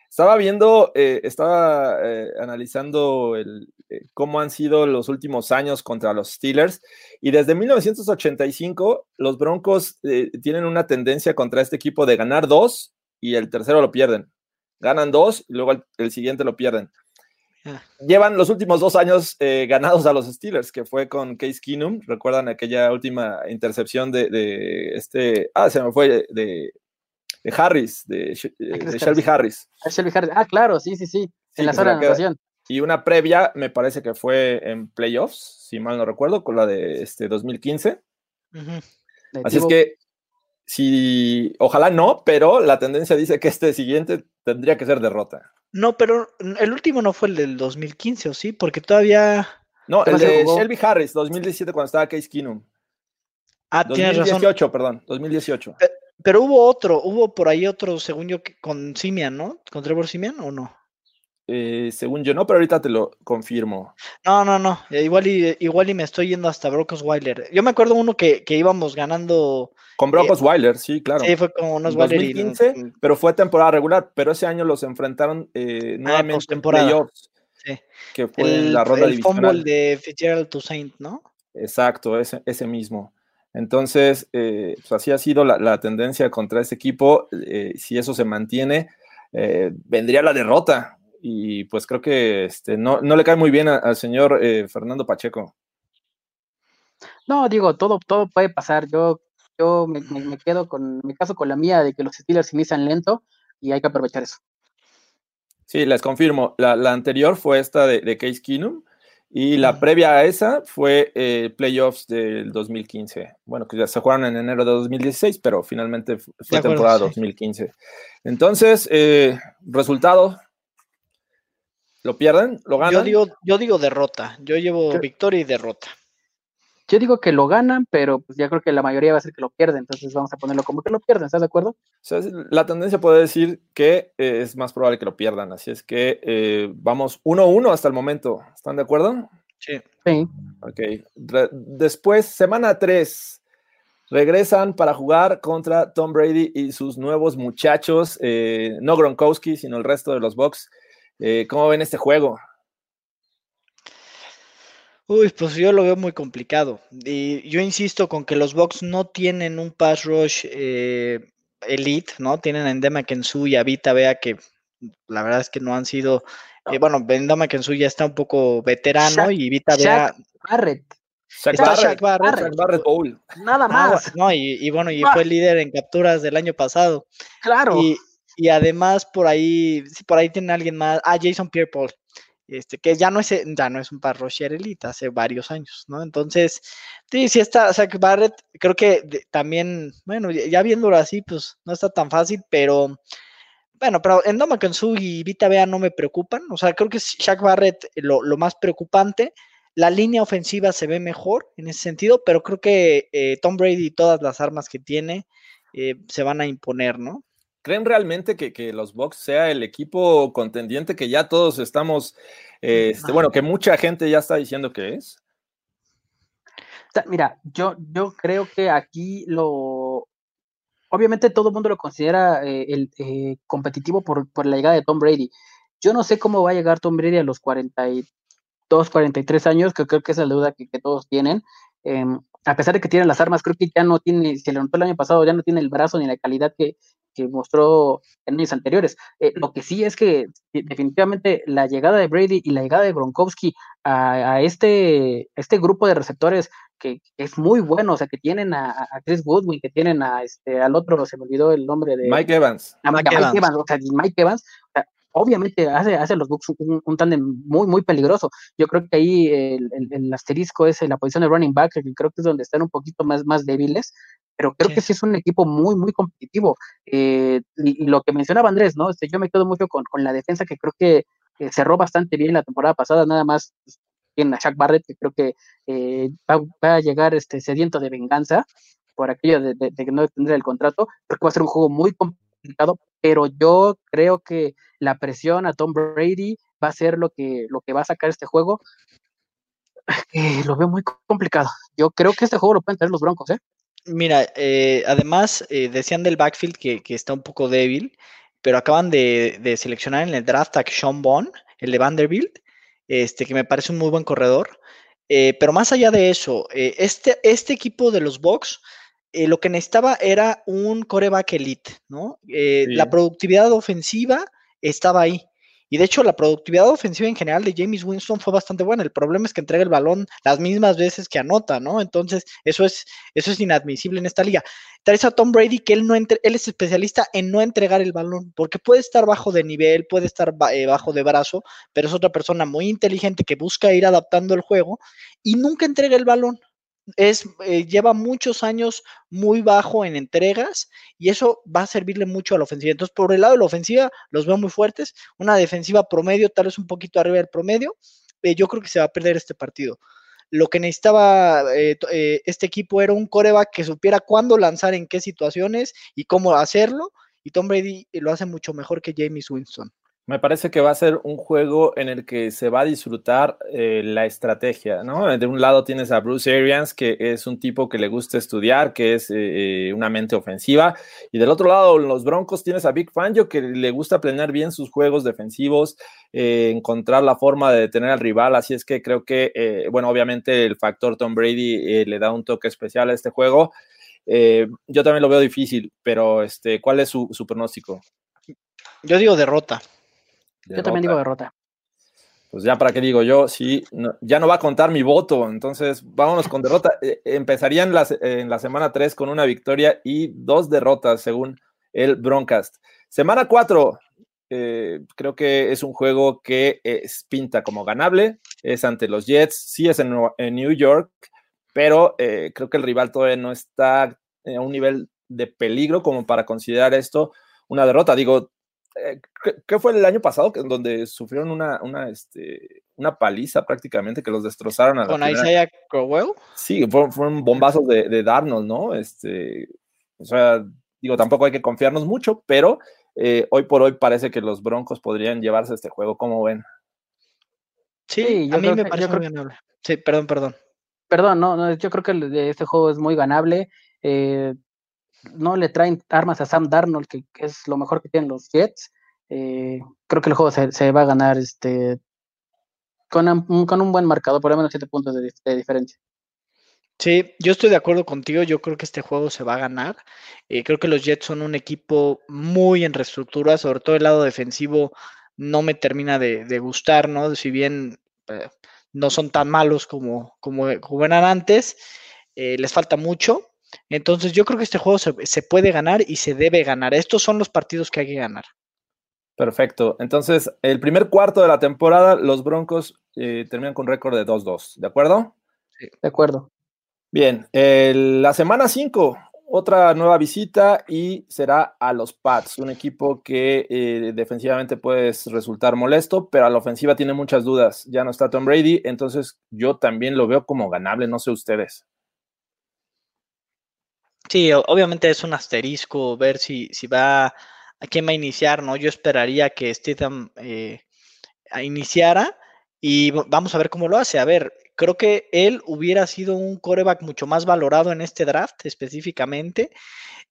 Estaba viendo, eh, estaba eh, analizando el, cómo han sido los últimos años contra los Steelers y desde 1985 los Broncos eh, tienen una tendencia contra este equipo de ganar dos y el tercero lo pierden. Ganan dos y luego el, el siguiente lo pierden. Ah. Llevan los últimos dos años eh, ganados a los Steelers, que fue con Case Keenum. ¿Recuerdan aquella última intercepción de, de este? Ah, se me fue de, de Harris, de, Sh- eh, de Shelby Harris. Ah, Shelby Harris. Ah, claro, sí, sí, sí. Sí, en la zona de anotación. Y una previa, me parece que fue en playoffs, si mal no recuerdo, con la de este 2015. Ujú. de Así es que, si, ojalá no, pero la tendencia dice que este siguiente tendría que ser derrota. No, pero el último no fue el del 2015, ¿o sí? Porque todavía... No, ¿Qué el de jugó? Shelby Harris, 2017, cuando estaba Case Keenum. Ah, tienes razón. 2018, perdón, 2018. Pero hubo otro, hubo por ahí otro, según yo, que- con Simian, ¿no? ¿Con Trevor Simian o no? Eh, según yo no, pero ahorita te lo confirmo. No, no, no. eh, Igual y, igual y me estoy yendo hasta Broncos Weiler. Yo me acuerdo uno que, que íbamos ganando. Con Broncos Weiler, sí, claro. Eh, Sí, fue como unos En Weiler y. 2015, pero fue temporada regular, pero ese año los enfrentaron eh, nuevamente en postemporada. playoffs, Sí. que fue en El, la ronda el fumble divisional. de Fitzgerald Toussaint, ¿no? Exacto, ese, ese mismo. Entonces, eh, pues así ha sido la, la tendencia contra ese equipo. eh, si eso se mantiene, eh, vendría la derrota. Y pues creo que este, no, no le cae muy bien al señor eh, Fernando Pacheco. No, digo, todo, todo puede pasar. Yo, yo me, me- me quedo con, me caso con la mía de que los Steelers inician lento y hay que aprovechar eso. Sí, les confirmo. La, la anterior fue esta de, de Case Keenum y la previa a esa fue eh, playoffs del 2015. Bueno, que ya se jugaron en enero de 2016, pero finalmente fu- fue acuerdo, temporada sí. 2015. Entonces, eh, resultado. ¿Lo pierden? ¿Lo ganan? Yo digo, yo digo derrota. Yo llevo victoria y derrota. Yo digo que lo ganan, pero pues ya creo que la mayoría va a ser que lo pierden, entonces vamos a ponerlo como que lo pierden, ¿estás de acuerdo? O sea, es- la tendencia puede decir que eh, es más probable que lo pierdan. Así es que eh, vamos 1-1 hasta el momento. ¿Están de acuerdo? Sí. Sí. Ok. Re- después, semana 3, regresan para jugar contra Tom Brady y sus nuevos muchachos, eh, no Gronkowski, sino el resto de los Bucks. Eh, ¿Cómo ven este juego? Uy, pues yo lo veo muy complicado. Y yo insisto con que los Bucks no tienen un pass rush eh, elite, ¿no? Tienen a Endema Kensu y a Vita Vea que la verdad es que no han sido. eh, bueno, Endema Kensu ya está un poco veterano Shaq- y Vita Vea. Shaq Barrett, Shaq Está Barrett, Shaq Barrett. Shaq Barrett Bowl. nada Ah, más. no, y, y bueno, y Ah. fue líder en capturas del año pasado. Claro. Y, y además por ahí, sí, por ahí tiene alguien más. Ah, Jason Pierre Paul. Este, que ya no es, ya no es un rusher elite, hace varios años, ¿no? Entonces, sí, sí está Zach Barrett, creo que también, bueno, ya ya viéndolo así, pues no está tan fácil, pero bueno, pero Endoma Kansu y Vita Bea no me preocupan, o sea, creo que es Barrett lo, lo más preocupante. La línea ofensiva se ve mejor en ese sentido, pero creo que eh, Tom Brady y todas las armas que tiene eh, se van a imponer, ¿no? ¿Creen realmente que, que los Bucks sea el equipo contendiente que ya todos estamos, eh, este, bueno, que mucha gente ya está diciendo que es? Mira, yo, yo creo que aquí lo. Obviamente todo el mundo lo considera eh, el eh, competitivo por, por la llegada de Tom Brady. Yo no sé cómo va a llegar Tom Brady a los 42, 43 años, que creo que es la duda que, que todos tienen. Em, a pesar de que tiene las armas, creo que ya no tiene, se le notó el año pasado, ya no tiene el brazo ni la calidad que, que mostró en años anteriores. Eh, lo que sí es que de- definitivamente la llegada de Brady y la llegada de Gronkowski a, a este, este grupo de receptores que, que es muy bueno, o sea, que tienen a, a Chris Goodwin, que tienen a este, al otro, se me olvidó el nombre de Mike Evans. a Mike Mike, Evans. Evans, o sea, Mike Evans, o sea, obviamente hace, hace los Bucks un, un tándem muy, muy peligroso. Yo creo que ahí el, el- el asterisco es en la posición de running back, que creo que es donde están un poquito más, más débiles, pero creo Sí. que sí es un equipo muy, muy competitivo. Eh, y, y lo que mencionaba Andrés, ¿no? Este, yo me quedo mucho con, con la defensa que creo que eh, cerró bastante bien la temporada pasada, nada más pues, tienen a Shaq Barrett, que creo que eh, va, va a llegar este sediento de venganza por aquello de, de- de no tener el contrato. Creo que va a ser un juego muy complicado, pero yo creo que la presión a Tom Brady va a ser lo que, lo que va a sacar este juego. Eh, lo veo muy complicado. Yo creo que este juego lo pueden tener los Broncos, ¿eh? Mira, eh, además eh, decían del backfield que, que, está un poco débil, pero acaban de, de, seleccionar en el draft a Sean Bond, el de Vanderbilt, este, que me parece un muy buen corredor. Eh, pero más allá de eso, eh, este, este equipo de los Bucks eh, lo que necesitaba era un coreback elite, ¿no? Sí. La productividad ofensiva estaba ahí. Y de hecho, la productividad ofensiva en general de James Winston fue bastante buena. El problema es que entrega el balón las mismas veces que anota, ¿no? Entonces, eso es, eso es inadmisible en esta liga. Traes a Tom Brady, que él, no entre, él es especialista en no entregar el balón, porque puede estar bajo de nivel, puede estar eh, bajo de brazo, pero es otra persona muy inteligente que busca ir adaptando el juego y nunca entrega el balón es, eh, lleva muchos años muy bajo en entregas y eso va a servirle mucho a la ofensiva. Entonces, por el lado de la ofensiva, los veo muy fuertes. Una defensiva promedio, tal vez un poquito arriba del promedio. Eh, yo creo que se va a perder este partido. Lo que necesitaba eh, este equipo era un coreback que supiera cuándo lanzar, en qué situaciones y cómo hacerlo. Y Tom Brady lo hace mucho mejor que James Winston. Me parece que va a ser un juego en el que se va a disfrutar eh, la estrategia, ¿no? De un lado tienes a Bruce Arians, que es un tipo que le gusta estudiar, que es eh, una mente ofensiva, y del otro lado, los Broncos tienes a Big Fangio, que le gusta planear bien sus juegos defensivos, eh, encontrar la forma de detener al rival, así es que creo que, eh, bueno, obviamente el factor Tom Brady eh, le da un toque especial a este juego. yo también lo veo difícil, pero este, ¿cuál es su pronóstico? Yo digo derrota. Derrota. Yo también digo derrota. Pues ya para qué digo yo, sí, no, ya no va a contar mi voto, entonces vámonos con derrota. Eh, empezarían la, en la semana 3 con una victoria y dos derrotas según el Broncast. Semana 4, eh, creo que es un juego que es, pinta como ganable, es ante los Jets, sí es en, en New York, pero eh, creo que el rival todavía no está a un nivel de peligro como para considerar esto una derrota. Digo, eh, ¿qué fue el año pasado? Donde sufrieron una, una, este, una paliza prácticamente que los destrozaron. A ¿Con Isaiah Crowell? Sí, fueron, fueron bombazos de, de, Darnold, ¿no? Este, o sea, digo, tampoco hay que confiarnos mucho, pero eh, hoy por hoy parece que los Broncos podrían llevarse este juego. ¿Cómo ven? Sí, sí a mí me que, parece muy ganable. Sí, perdón, perdón. Perdón, no, no, yo creo que este juego es muy ganable. Eh, no le traen armas a Sam Darnold, que, es lo mejor que tienen los Jets. Eh, creo que el juego se, va a ganar este con un, con un buen marcador, por lo menos 7 puntos de, diferencia. Sí, yo estoy de acuerdo contigo. Yo creo que este juego se va a ganar. Eh, creo que los Jets son un equipo muy en reestructura, sobre todo el lado defensivo no me termina de, de gustar, ¿no? Si bien eh, no son tan malos como, como, como eran antes, les falta mucho. Entonces yo creo que este juego se, se, puede ganar y se debe ganar. Estos son los partidos que hay que ganar. Perfecto. Entonces, el primer cuarto de la temporada, los Broncos eh, terminan con récord de 2-2. ¿De acuerdo? Sí, de acuerdo. Bien, el, la semana 5, otra nueva visita y será a los Pats, un equipo que eh, defensivamente puede resultar molesto, pero a la ofensiva tiene muchas dudas. Ya no está Tom Brady, entonces yo también lo veo como ganable, no sé ustedes. Sí, obviamente es un asterisco ver si, si va a quién va a iniciar, ¿no? Yo esperaría que Stidham eh, iniciara y vamos a ver cómo lo hace. A ver, creo que él hubiera sido un coreback mucho más valorado en este draft específicamente.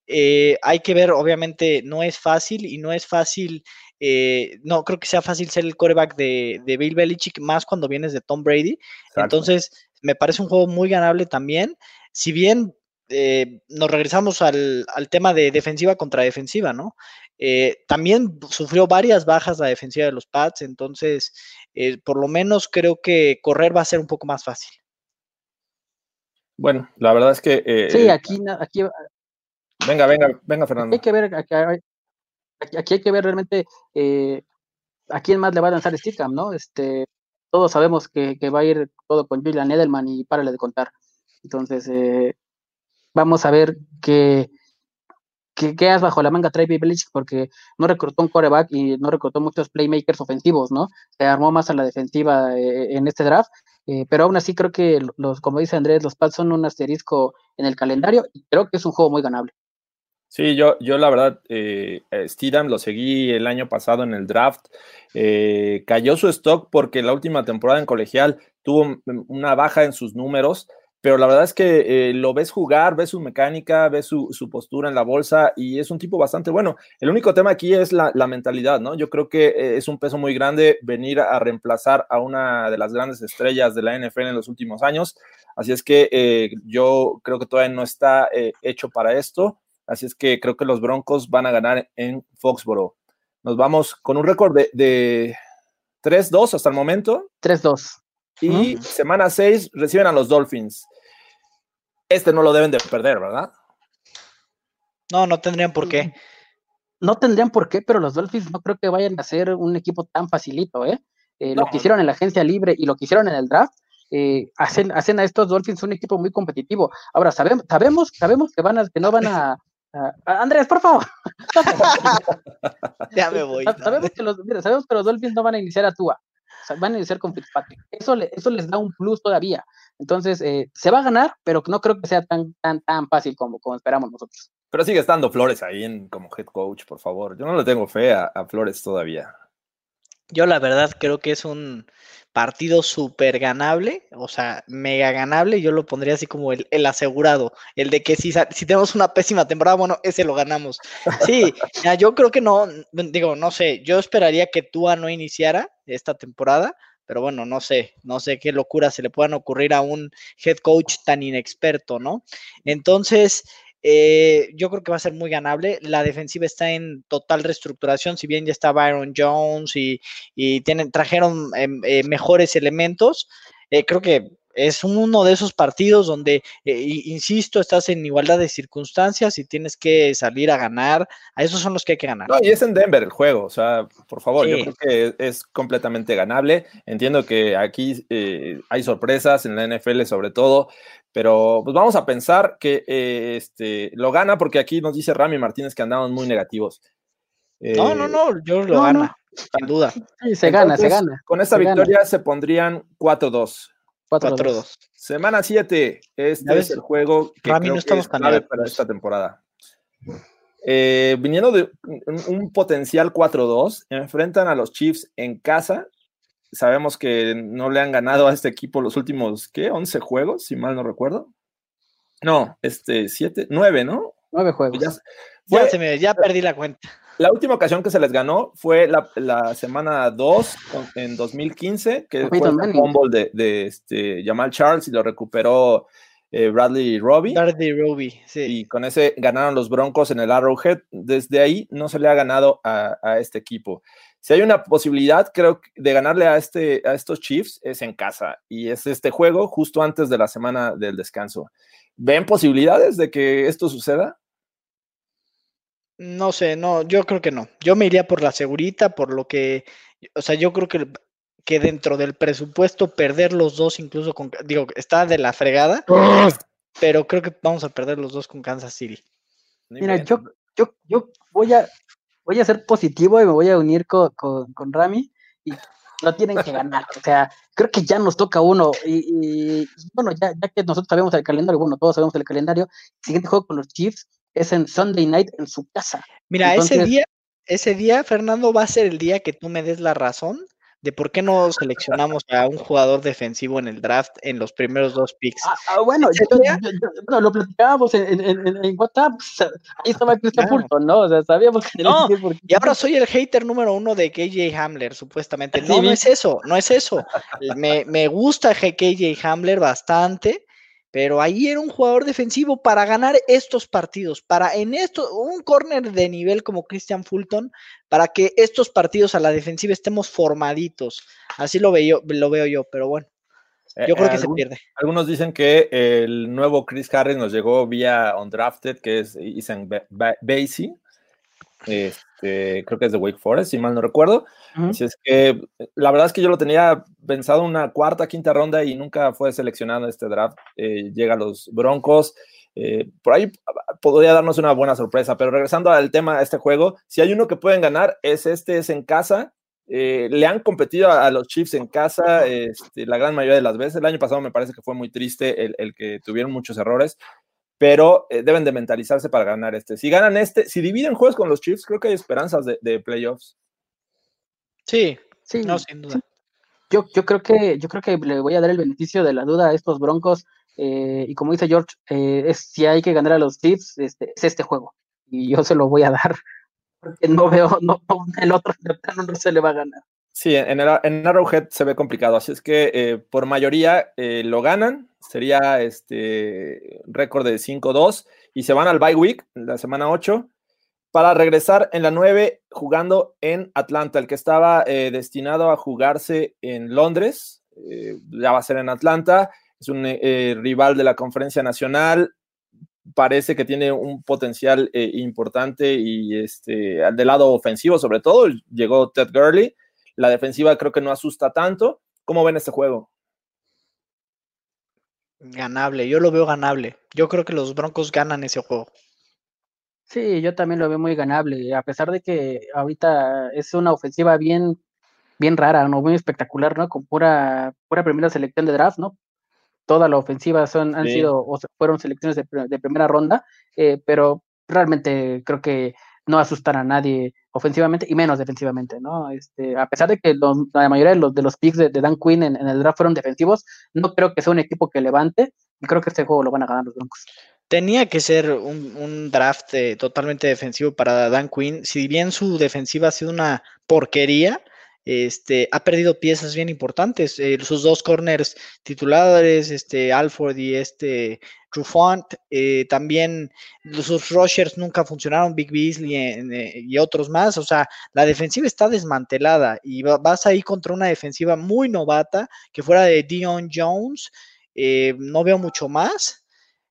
Eh, hay que ver, obviamente, no es fácil y no es fácil, eh, no creo que sea fácil ser el coreback de, de, Bill Belichick, más cuando vienes de Tom Brady. Exacto. Entonces, me parece un juego muy ganable también. Si bien eh, nos regresamos al, al, tema de defensiva contra defensiva, ¿no? Eh, también sufrió varias bajas la defensiva de los Pats, entonces eh, por lo menos creo que correr va a ser un poco más fácil. Bueno, la verdad es que... Eh, sí, aquí, aquí... Venga, venga, venga, Fernando. Hay que ver, aquí, aquí hay que ver realmente a quién más le va a lanzar Steadham, ¿no? Este, todos sabemos que, que, va a ir todo con Julian Edelman y párale de contar. Entonces, vamos a ver qué ¿qué, qué bajo la manga trae Belichick? Porque no reclutó un coreback y no reclutó muchos playmakers ofensivos, ¿no? Se armó más a la defensiva eh, en este draft, eh, pero aún así creo que los, como dice Andrés, los Pats son un asterisco en el calendario y creo que es un juego muy ganable. Sí, yo, yo la verdad, eh, Steedham lo seguí el año pasado en el draft. Eh, cayó su stock porque la última temporada en colegial tuvo una baja en sus números, pero la verdad es que eh, lo ves jugar, ves su mecánica, ves su, su, postura en la bolsa y es un tipo bastante bueno. El único tema aquí es la, la mentalidad, ¿no? Yo creo que eh, es un peso muy grande venir a reemplazar a una de las grandes estrellas de la NFL en los últimos años. Así es que eh, yo creo que todavía no está hecho para esto. Así es que creo que los Broncos van a ganar en Foxboro. Nos vamos con un récord de, de 3-2 hasta el momento. 3-2. Y semana 6 reciben a los Dolphins. Este no lo deben de perder, ¿verdad? No, no tendrían por qué. No tendrían por qué, pero los Dolphins no creo que vayan a ser un equipo tan facilito, ¿eh? eh no. Lo que hicieron en la agencia libre y lo que hicieron en el draft, eh, hacen, hacen a estos Dolphins un equipo muy competitivo. Ahora, sabemos, sabemos, sabemos que, van a, que no van a, a Andrés, por favor. ya me voy. Sabemos que, los, mira, sabemos que los Dolphins no van a iniciar a Tua van a iniciar con Fitzpatrick. Eso, le, eso les da un plus todavía. Entonces, eh, se va a ganar, pero no creo que sea tan, tan, tan fácil como, como esperamos nosotros. Pero sigue estando Flores ahí en, como head coach, por favor. Yo no le tengo fe a, a Flores todavía. Yo la verdad creo que es un partido súper ganable, o sea, mega ganable, yo lo pondría así como el, el asegurado, el de que si, si, tenemos una pésima temporada, bueno, ese lo ganamos. Sí, yo creo que no, digo, no sé, yo esperaría que Tua no iniciara esta temporada, pero bueno, no sé, no sé qué locura se le puedan ocurrir a un head coach tan inexperto, ¿no? Entonces, eh, yo creo que va a ser muy ganable. La defensiva está en total reestructuración, si bien ya está Byron Jones y, y tienen, trajeron eh, eh, mejores elementos. creo que es uno de esos partidos donde, insisto, estás en igualdad de circunstancias y tienes que salir a ganar. A esos son los que hay que ganar. No, y es en Denver el juego, o sea, por favor, sí. yo creo que es completamente ganable. Entiendo que aquí hay sorpresas en la NFL sobre todo, pero pues vamos a pensar que eh, este, lo gana porque aquí nos dice Rami Martínez que andamos muy negativos. Eh, no, no, no, yo lo no, gana, no. sin duda. Sí, se Entonces, gana, se gana. Con esta se victoria gana. se pondrían 4-2. 4-2. Semana 7, este es el juego que creo no estamos que es clave para esta temporada. Eh, viniendo de un, un potencial 4-2, enfrentan a los Chiefs en casa sabemos que no le han ganado a este equipo los últimos, ¿qué? 11 juegos, si mal no recuerdo. No, este, 7, 9, ¿no? 9 juegos. Ya, fue, ya, se me, ya, perdí la cuenta. La última ocasión que se les ganó fue la, la semana 2 en 2015, que fue el fumble de, de este, Jamal Charles y lo recuperó eh, Bradley Robbie. Bradley Robbie, sí. Y con ese ganaron los Broncos en el Arrowhead. Desde ahí no se le ha ganado a, a este equipo si hay una posibilidad, creo, de ganarle a, este, a estos Chiefs, es en casa. Y es este juego justo antes de la semana del descanso. ¿Ven posibilidades de que esto suceda? No sé, no, yo creo que no. Yo me iría por la segurita, por lo que, o sea, yo creo que, que dentro del presupuesto perder los dos, incluso con, digo, está de la fregada, oh. pero creo que vamos a perder los dos con Kansas City. Mira, yo, yo, yo voy a, voy a ser positivo y me voy a unir con, con, con Rami y lo tienen que ganar. O sea, creo que ya nos toca uno. Y, y, bueno, ya, ya que nosotros sabemos el calendario, bueno, todos sabemos el calendario, el siguiente juego con los Chiefs es en Sunday night en su casa. Mira, Entonces, ese día, ese día, Fernando, va a ser el día que tú me des la razón de por qué no seleccionamos a un jugador defensivo en el draft en los primeros dos picks. Ah, ah bueno, yo, yo, yo, bueno, lo platicábamos en, en, en, WhatsApp, ahí estaba Christian claro. Fulton, ¿no? O sea, sabíamos que no, porque... y ahora soy el hater número uno de KJ Hamler, supuestamente. No, no es eso, no es eso. me, me gusta KJ Hamler bastante, pero ahí era un jugador defensivo para ganar estos partidos, para en esto, un corner de nivel como Christian Fulton, para que estos partidos a la defensiva estemos formaditos. Así lo veo, lo veo yo, pero bueno, yo eh, creo que se pierde. Algunos dicen que el nuevo Chris Harris nos llegó vía undrafted, que es Ethan Basie. Este, creo que es de Wake Forest, si mal no recuerdo. Uh -huh. Así es que la verdad es que yo lo tenía pensado una cuarta, quinta ronda y nunca fue seleccionado en este draft. Eh, llega a los Broncos. Eh, por ahí podría darnos una buena sorpresa, pero regresando al tema de este juego, si hay uno que pueden ganar, es este, es en casa. Eh, le han competido a, a, los Chiefs en casa este, la gran mayoría de las veces. El año pasado me parece que fue muy triste el, el que tuvieron muchos errores, pero eh, deben de mentalizarse para ganar este. Si ganan este, si dividen juegos con los Chiefs, creo que hay esperanzas de, de playoffs. Sí, Sí, no, sin duda. sí. Yo, yo creo que yo creo que le voy a dar el beneficio de la duda a estos Broncos eh, y como dice George, eh, es, si hay que ganar a los Chiefs, este, es este juego y yo se lo voy a dar porque no veo, no, el otro no se le va a ganar. Sí, en, el, en Arrowhead se ve complicado, así es que eh, por mayoría eh, lo ganan, sería este récord de 5-2 y se van al bye week, la semana 8, para regresar en la 9 jugando en Atlanta, el que estaba eh, destinado a jugarse en Londres, eh, ya va a ser en Atlanta, es un eh, rival de la conferencia nacional, parece que tiene un potencial eh, importante y este, del lado ofensivo sobre todo, llegó Ted Gurley, la defensiva creo que no asusta tanto. ¿Cómo ven este juego? Ganable, yo lo veo ganable. Yo creo que los Broncos ganan ese juego. Sí, yo también lo veo muy ganable, a pesar de que ahorita es una ofensiva bien, bien rara, ¿no? Muy espectacular, ¿no? Con pura, pura primera selección de draft, ¿no? Toda la ofensiva son, han Sí. sido, o fueron selecciones de primera ronda, eh, pero realmente creo que no asustan a nadie ofensivamente y menos defensivamente, ¿no? Este, a pesar de que los- la mayoría de los, de los picks de, de Dan Quinn en, en el draft fueron defensivos, no creo que sea un equipo que levante y creo que este juego lo van a ganar los Broncos. Tenía que ser un, un draft eh, totalmente defensivo para Dan Quinn. Si bien su defensiva ha sido una porquería, este, ha perdido piezas bien importantes. Eh, sus dos corners titulares, este, Alford y este Trufant, eh, también sus rushers nunca funcionaron, Big Beasley en, eh, y otros más. O sea, la defensiva está desmantelada y va- vas ahí contra una defensiva muy novata que fuera de Dion Jones. eh, no veo mucho más.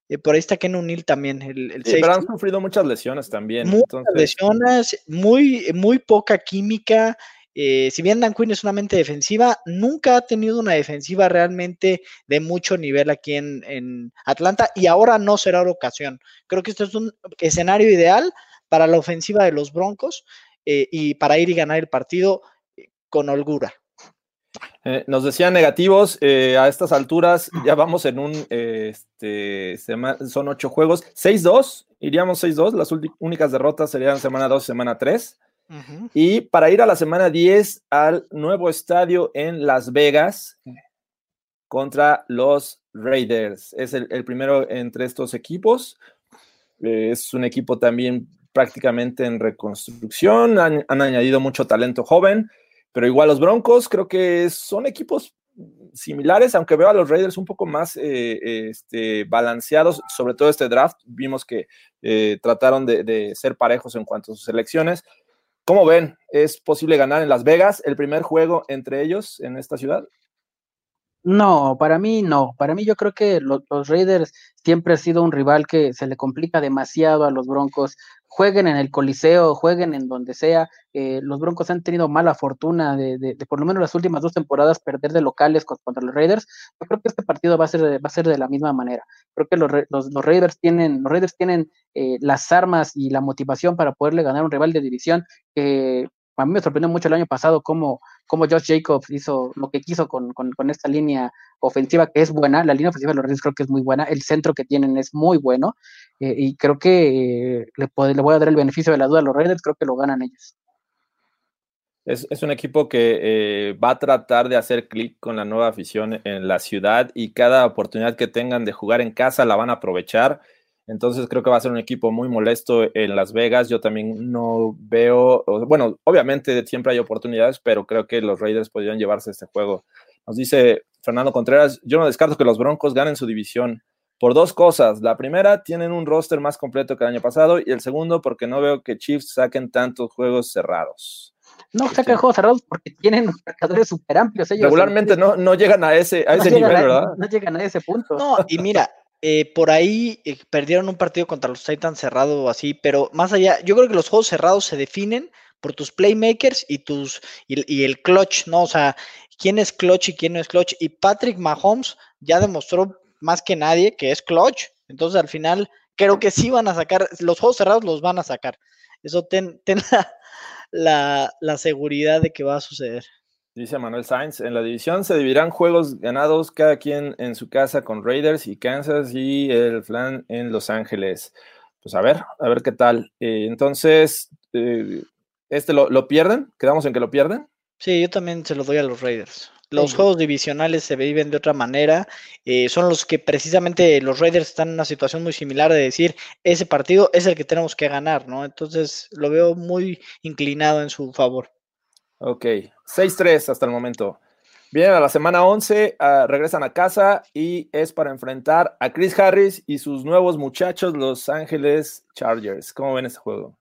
Eh, por ahí está Ken O'Neill también, el, el Sí, pero han sufrido muchas lesiones también. Muchas entonces, lesiones, muy, muy poca química. Eh, si bien Dan Quinn es una mente defensiva, nunca ha tenido una defensiva realmente de mucho nivel aquí en, Atlanta y ahora no será la ocasión. Creo que esto es un escenario ideal para la ofensiva de los Broncos eh, y para ir y ganar el partido eh, con holgura. Nos decían negativos, a estas alturas ya vamos en un, este, son ocho juegos, 6-2, iríamos 6-2, las únicas derrotas serían semana 2 y semana 3. Y para ir a la semana 10 al nuevo estadio en Las Vegas contra los Raiders. Es el, el primero entre estos equipos. Eh, es un equipo también prácticamente en reconstrucción. Han, han añadido mucho talento joven, pero igual los Broncos creo que son equipos similares, aunque veo a los Raiders un poco más eh, este, balanceados, sobre todo este draft. Vimos que eh, trataron de, de ser parejos en cuanto a sus elecciones. ¿Cómo ven? ¿Es posible ganar en Las Vegas el primer juego entre ellos en esta ciudad? No, para mí no. Para mí yo creo que lo- los Raiders siempre ha sido un rival que se le complica demasiado a los Broncos. Jueguen en el Coliseo, jueguen en donde sea. eh, los Broncos han tenido mala fortuna de, de- de por lo menos las últimas dos temporadas perder de locales con- contra los Raiders. Yo creo que este partido va a ser, de- va a ser de la misma manera. Creo que los, los, los Raiders tienen, los Raiders tienen eh, las armas y la motivación para poderle ganar un rival de división que a mí me sorprendió mucho el año pasado cómo, cómo Josh Jacobs hizo lo que quiso con, con, esta línea ofensiva que es buena, la línea ofensiva de los Raiders creo que es muy buena, el centro que tienen es muy bueno eh, y creo que eh, le, le voy a dar el beneficio de la duda a los Raiders, creo que lo ganan ellos. Es, es un equipo que eh, va a tratar de hacer clic con la nueva afición en la ciudad y cada oportunidad que tengan de jugar en casa la van a aprovechar. Entonces creo que va a ser un equipo muy molesto en Las Vegas. Yo también no veo, bueno, obviamente siempre hay oportunidades, pero creo que los Raiders podrían llevarse este juego. Nos dice Fernando Contreras, yo no descarto que los Broncos ganen su división por dos cosas. La primera, tienen un roster más completo que el año pasado y el segundo, porque no veo que Chiefs saquen tantos juegos cerrados. No sacan juegos cerrados porque tienen marcadores súper amplios ellos. Regularmente no, no llegan a ese, a no ese nivel, a- ¿verdad? no llegan a ese punto. No, y mira, eh, por ahí eh, perdieron un partido contra los Titans cerrado así, pero más allá, yo creo que los juegos cerrados se definen por tus playmakers y tus y, el clutch, ¿no? O sea, quién es clutch y quién no es clutch. Y Patrick Mahomes ya demostró más que nadie que es clutch. Entonces, al final, creo que sí van a sacar, los juegos cerrados los van a sacar. Eso ten, la, la seguridad de que va a suceder. Dice Manuel Sainz, en la división se dividirán juegos ganados cada quien en su casa con Raiders y Kansas y el Flan en Los Ángeles. Pues a ver, a ver qué tal. Eh, entonces, eh, ¿este lo, lo, pierden? ¿Quedamos en que lo pierden? Sí, yo también se lo doy a los Raiders. Los sí. juegos divisionales se viven de otra manera. Eh, son los que precisamente los Raiders están en una situación muy similar de decir, ese partido es el que tenemos que ganar, ¿no? Entonces lo veo muy inclinado en su favor. Ok, 6-3 hasta el momento. Vienen a la semana 11, uh, regresan a casa y es para enfrentar a Chris Harris y sus nuevos muchachos, Los Ángeles Chargers. ¿Cómo ven este juego?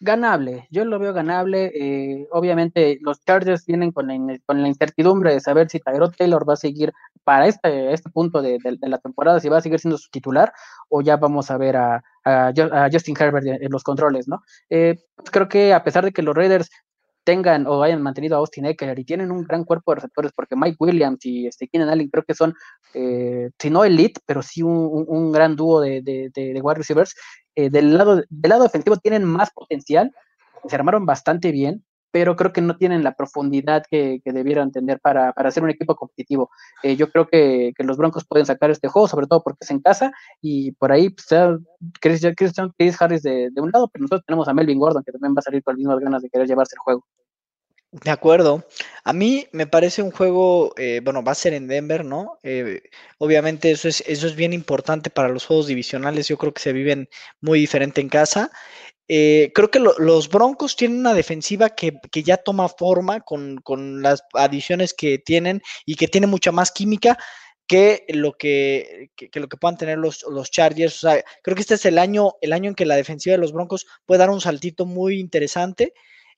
Ganable, yo lo veo ganable. Eh, obviamente, los Chargers vienen con la, incertidumbre de saber si Tyrod Taylor va a seguir para este, este punto de, la temporada, si va a seguir siendo su titular o ya vamos a ver a, Justin Herbert en los controles, ¿no? Eh, creo que a pesar de que los Raiders tengan o hayan mantenido a Austin Eckler y tienen un gran cuerpo de receptores porque Mike Williams y este, Keenan Allen creo que son, eh, si no elite, pero sí un, un, gran dúo de, de, de, de wide receivers. Eh, del, lado, del lado defensivo tienen más potencial, se armaron bastante bien, pero creo que no tienen la profundidad que, que debieran tener para, para ser un equipo competitivo. Eh, yo creo que, que, los Broncos pueden sacar este juego, sobre todo porque es en casa, y por ahí pues, Chris, Chris, Chris Harris de, de, un lado, pero nosotros tenemos a Melvin Gordon, que también va a salir con las mismas ganas de querer llevarse el juego. De acuerdo. A mí me parece un juego, eh, bueno, va a ser en Denver, ¿no? Eh, obviamente eso es, eso es bien importante para los juegos divisionales, yo creo que se viven muy diferente en casa. Eh, creo que lo, los Broncos tienen una defensiva que, que ya toma forma con, con, las adiciones que tienen y que tiene mucha más química que lo que, que, que, lo que puedan tener los, los Chargers. O sea, creo que este es el año, el año en que la defensiva de los Broncos puede dar un saltito muy interesante.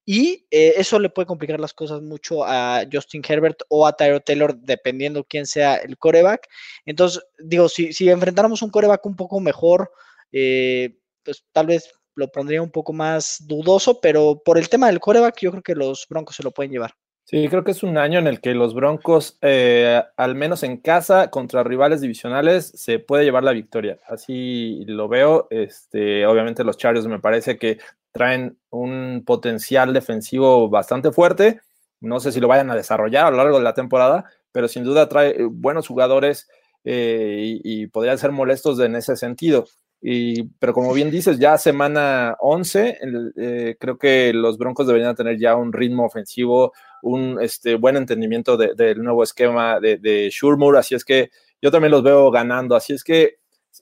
Y eh, eso le puede complicar las cosas mucho a Justin Herbert o a Tyro Taylor, dependiendo quién sea el coreback. Entonces, digo, si, si enfrentáramos un coreback un poco mejor, eh, pues tal vez lo pondría un poco más dudoso, pero por el tema del coreback, yo creo que los Broncos se lo pueden llevar. Sí, creo que es un año en el que los Broncos, eh, al menos en casa, contra rivales divisionales, se puede llevar la victoria. Así lo veo. Este, obviamente los Chargers me parece que traen un potencial defensivo bastante fuerte. No sé si lo vayan a desarrollar a lo largo de la temporada, pero sin duda trae buenos jugadores eh, y, podrían ser molestos en ese sentido. Y, pero como bien dices, ya semana 11, eh, creo que los Broncos deberían tener ya un ritmo ofensivo, un este, buen entendimiento del de, de nuevo esquema de, de Shurmur, así es que yo también los veo ganando. Así es que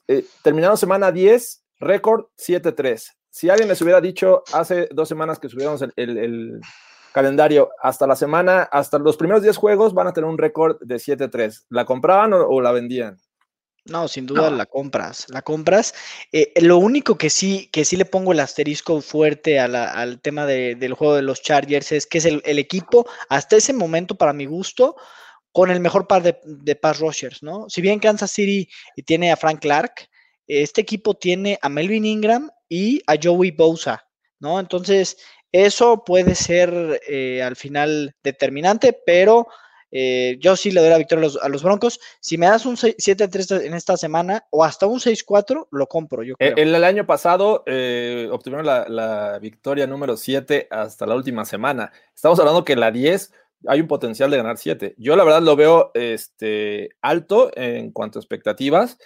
eh, terminando semana 10, récord 7-3 si alguien les hubiera dicho hace dos semanas que subiéramos el, el, el, calendario hasta la semana, hasta los primeros 10 juegos van a tener un récord de 7-3, ¿la compraban o, o, la vendían? No, sin duda no. la compras, la compras. Eh, lo único que sí, que sí le pongo el asterisco fuerte a la, al tema de, del juego de los Chargers es que es el, el, equipo, hasta ese momento, para mi gusto, con el mejor par de, de pass rushers, ¿no? Si bien Kansas City tiene a Frank Clark, este equipo tiene a Melvin Ingram y a Joey Bosa, ¿no? Entonces, eso puede ser eh, al final determinante, pero eh, yo sí le doy la victoria a los, a los, Broncos. Si me das un 7-3 en esta semana o hasta un 6-4, lo compro. Yo creo. El, el año pasado eh, obtuvieron la, la, victoria número 7 hasta la última semana. Estamos hablando que la 10 hay un potencial de ganar 7. Yo la verdad lo veo este, alto en cuanto a expectativas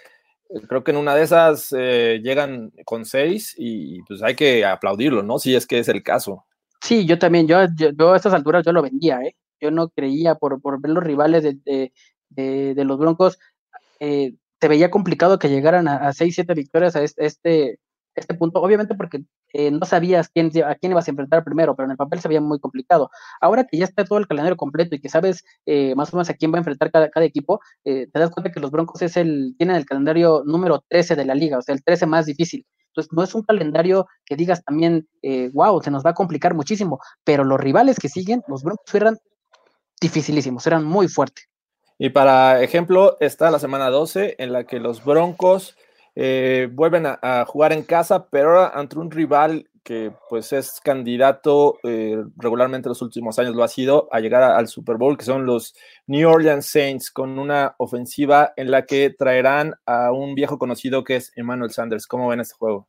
creo que en una de esas eh, llegan con seis y pues hay que aplaudirlo, ¿no? Si es que es el caso. Sí, yo también, yo, yo, a estas alturas yo lo vendía, ¿eh? Yo no creía por, por ver los rivales de, de, de, de los Broncos, eh, te veía complicado que llegaran a, a seis, siete victorias a este, este, este punto, obviamente porque eh, no sabías a quién ibas a enfrentar primero, pero en el papel se veía muy complicado. Ahora que ya está todo el calendario completo y que sabes eh, más o menos a quién va a enfrentar cada, cada equipo, eh, te das cuenta que los Broncos es el, tienen el calendario número 13 de la liga, o sea, el 13 más difícil. Entonces, no es un calendario que digas también, wow, se nos va a complicar muchísimo, pero los rivales que siguen, los Broncos eran dificilísimos, eran muy fuertes. Y para ejemplo, está la semana 12 en la que los Broncos eh, vuelven a, jugar en casa, pero ahora ante un rival que pues es candidato eh, regularmente en los últimos años lo ha sido a llegar al Super Bowl, que son los New Orleans Saints, con una ofensiva en la que traerán a un viejo conocido que es Emmanuel Sanders. ¿Cómo ven este juego?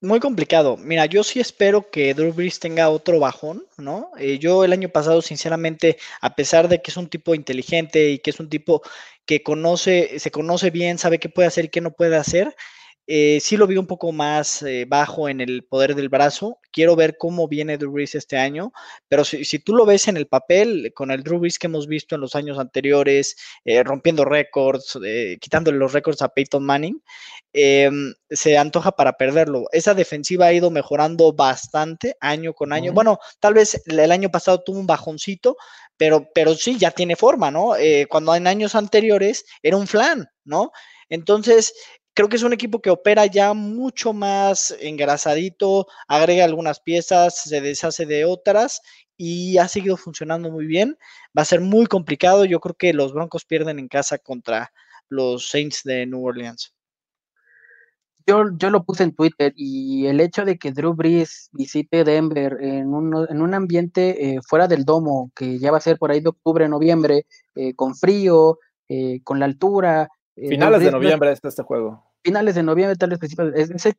Muy complicado. Mira, yo sí espero que Drew Brees tenga otro bajón, ¿no? Eh, yo el año pasado, sinceramente, a pesar de que es un tipo inteligente y que es un tipo que conoce, se conoce bien, sabe qué puede hacer y qué no puede hacer, eh, sí lo vi un poco más eh, bajo en el poder del brazo. Quiero ver cómo viene Drew Brees este año, pero si, si, tú lo ves en el papel, con el Drew Brees que hemos visto en los años anteriores, eh, rompiendo récords, eh, quitándole los récords a Peyton Manning, em, se antoja para perderlo. Esa defensiva ha ido mejorando bastante año con año. Uh -huh. Bueno, tal vez el año pasado tuvo un bajoncito, pero, pero sí, ya tiene forma, ¿no? Cuando en años anteriores era un flan, ¿no? Entonces, creo que es un equipo que opera ya mucho más engrasadito, agrega algunas piezas, se deshace de otras y ha seguido funcionando muy bien. Va a ser muy complicado. Yo creo que los Broncos pierden en casa contra los Saints de New Orleans. Yo, yo lo puse en Twitter y el hecho de que Drew Brees visite Denver en un, en un ambiente eh, fuera del domo, que ya va a ser por ahí de octubre, noviembre, eh, con frío, eh, con la altura. Finales de noviembre está este juego finales de noviembre, tal vez principios.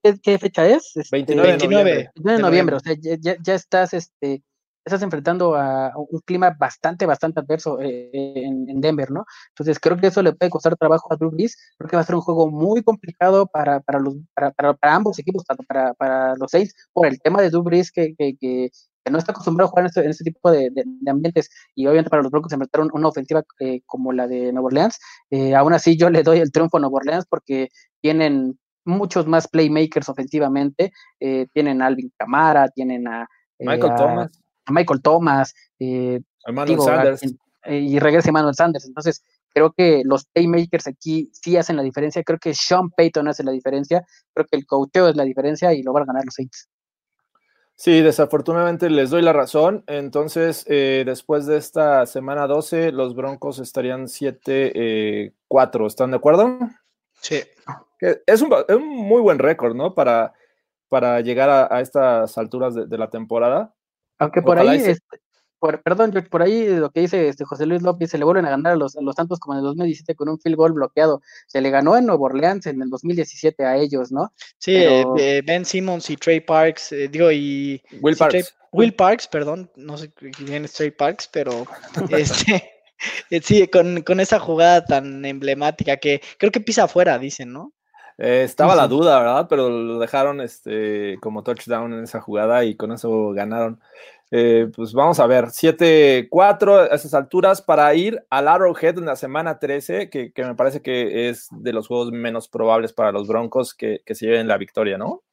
¿Qué, ¿Qué, fecha es? 29, 29, 29 de noviembre. O sea, ya, ya estás, este, estás enfrentando a un clima bastante, bastante adverso eh, en, en, Denver, ¿no? Entonces creo que eso le puede costar trabajo a Drew Brees. Creo que va a ser un juego muy complicado para, para, los, para, para, para ambos equipos, tanto para, para los seis, por el tema de Drew Brees que, que, que que no está acostumbrado a jugar en este, en este tipo de, de, de, ambientes y obviamente para los Broncos enfrentar una ofensiva eh, como la de Nueva Orleans, eh, aún así yo le doy el triunfo a Nueva Orleans porque tienen muchos más playmakers ofensivamente, eh, tienen a Alvin Camara, tienen a Michael a, Thomas, a Michael Thomas, digo, Sanders. A, y regresa Emmanuel Sanders, entonces creo que los playmakers aquí sí hacen la diferencia, creo que Sean Payton hace la diferencia, creo que el coacheo es la diferencia y lo van a ganar los Saints. Sí, desafortunadamente les doy la razón. Entonces, eh, después de esta semana 12, los Broncos estarían 7-4. Eh, ¿Están de acuerdo? Sí. Es un, es un muy buen récord, ¿no? Para, para llegar a, a estas alturas de, de, la temporada. Aunque por Ojalá ahí, se... este, por, perdón, George, por ahí lo que dice este José Luis López, se le vuelven a ganar a los, a los Santos como en el 2017 con un field goal bloqueado. Se le ganó en Nueva Orleans en el 2017 a ellos, ¿no? Sí, Pero... eh, Ben Simmons y Trey Parks, eh, digo, y... Will sí, Parks. Trey, Will Parks, perdón, no sé quién es Trey Parks, pero este... sí, con, con, esa jugada tan emblemática que creo que pisa afuera, dicen, ¿no? Eh, estaba sí. la duda, ¿verdad? Pero lo dejaron este, como touchdown en esa jugada y con eso ganaron. Eh, pues vamos a ver, 7-4 a esas alturas para ir al Arrowhead en la semana 13, que, que, me parece que es de los juegos menos probables para los Broncos que, que se lleven la victoria, ¿no?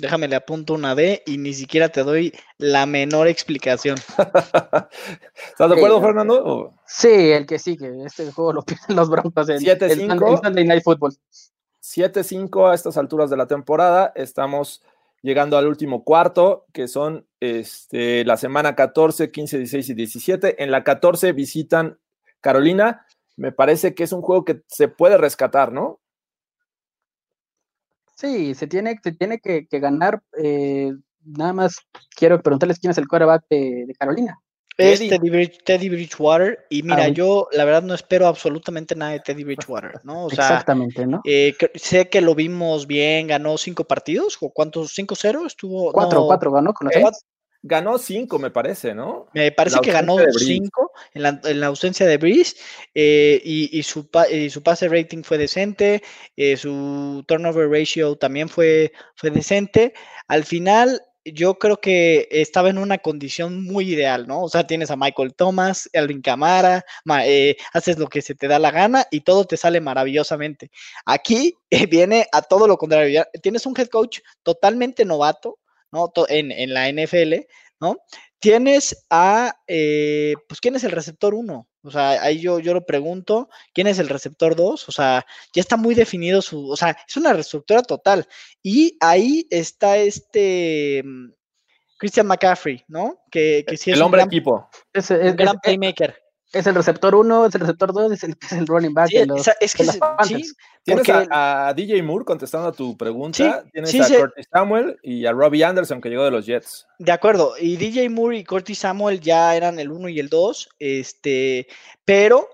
Déjame le apunto una D y ni siquiera te doy la menor explicación. ¿Estás de acuerdo, sí, Fernando? Sí, el que sigue. Este juego lo pierden los Broncos en, 7 en, en Sunday Night Football. 7-5 a estas alturas de la temporada. Estamos llegando al último cuarto, que son este, la semana 14, 15, 16 y 17. En la 14 visitan Carolina. Me parece que es un juego que se puede rescatar, ¿no? Sí, se tiene, se tiene que, ganar. Eh, nada más quiero preguntarles quién es el quarterback de Carolina. Es Teddy, Bridge, Teddy, Bridgewater. Y mira, ah, yo la verdad no espero absolutamente nada de Teddy Bridgewater, ¿no? O sea, Exactamente, ¿no? Eh, sé que lo vimos bien, ganó cinco partidos, o cuántos, cinco cero estuvo. Cuatro, no, cuatro ganó con los eh, Ganó cinco, me parece, ¿no? Me parece que ganó cinco en la, en la, ausencia de Breeze eh, y, y, su, y, su, pase rating fue decente, eh, su turnover ratio también fue, fue decente. Al final, yo creo que estaba en una condición muy ideal, ¿no? O sea, tienes a Michael Thomas, Alvin Camara, eh, haces lo que se te da la gana y todo te sale maravillosamente. Aquí viene a todo lo contrario. Tienes un head coach totalmente novato, ¿no? En, en la NFL, ¿no? Tienes a, eh, pues, ¿quién es el receptor 1? O sea, ahí yo, yo lo pregunto, ¿quién es el receptor 2? O sea, ya está muy definido su, o sea, es una reestructura total. Y ahí está este um, Christian McCaffrey, ¿no? Que, que sí es el hombre gran, equipo. Es, es, un gran es, playmaker. Es el receptor 1, es el receptor 2, es el, es el running back. Sí, de los, es que de sí, Tienes porque... a, a, DJ Moore contestando a tu pregunta. Sí, Tienes sí, a sí. Curtis Samuel y a Robbie Anderson que llegó de los Jets. De acuerdo. Y DJ Moore y Curtis Samuel ya eran el 1 y el 2. Este, pero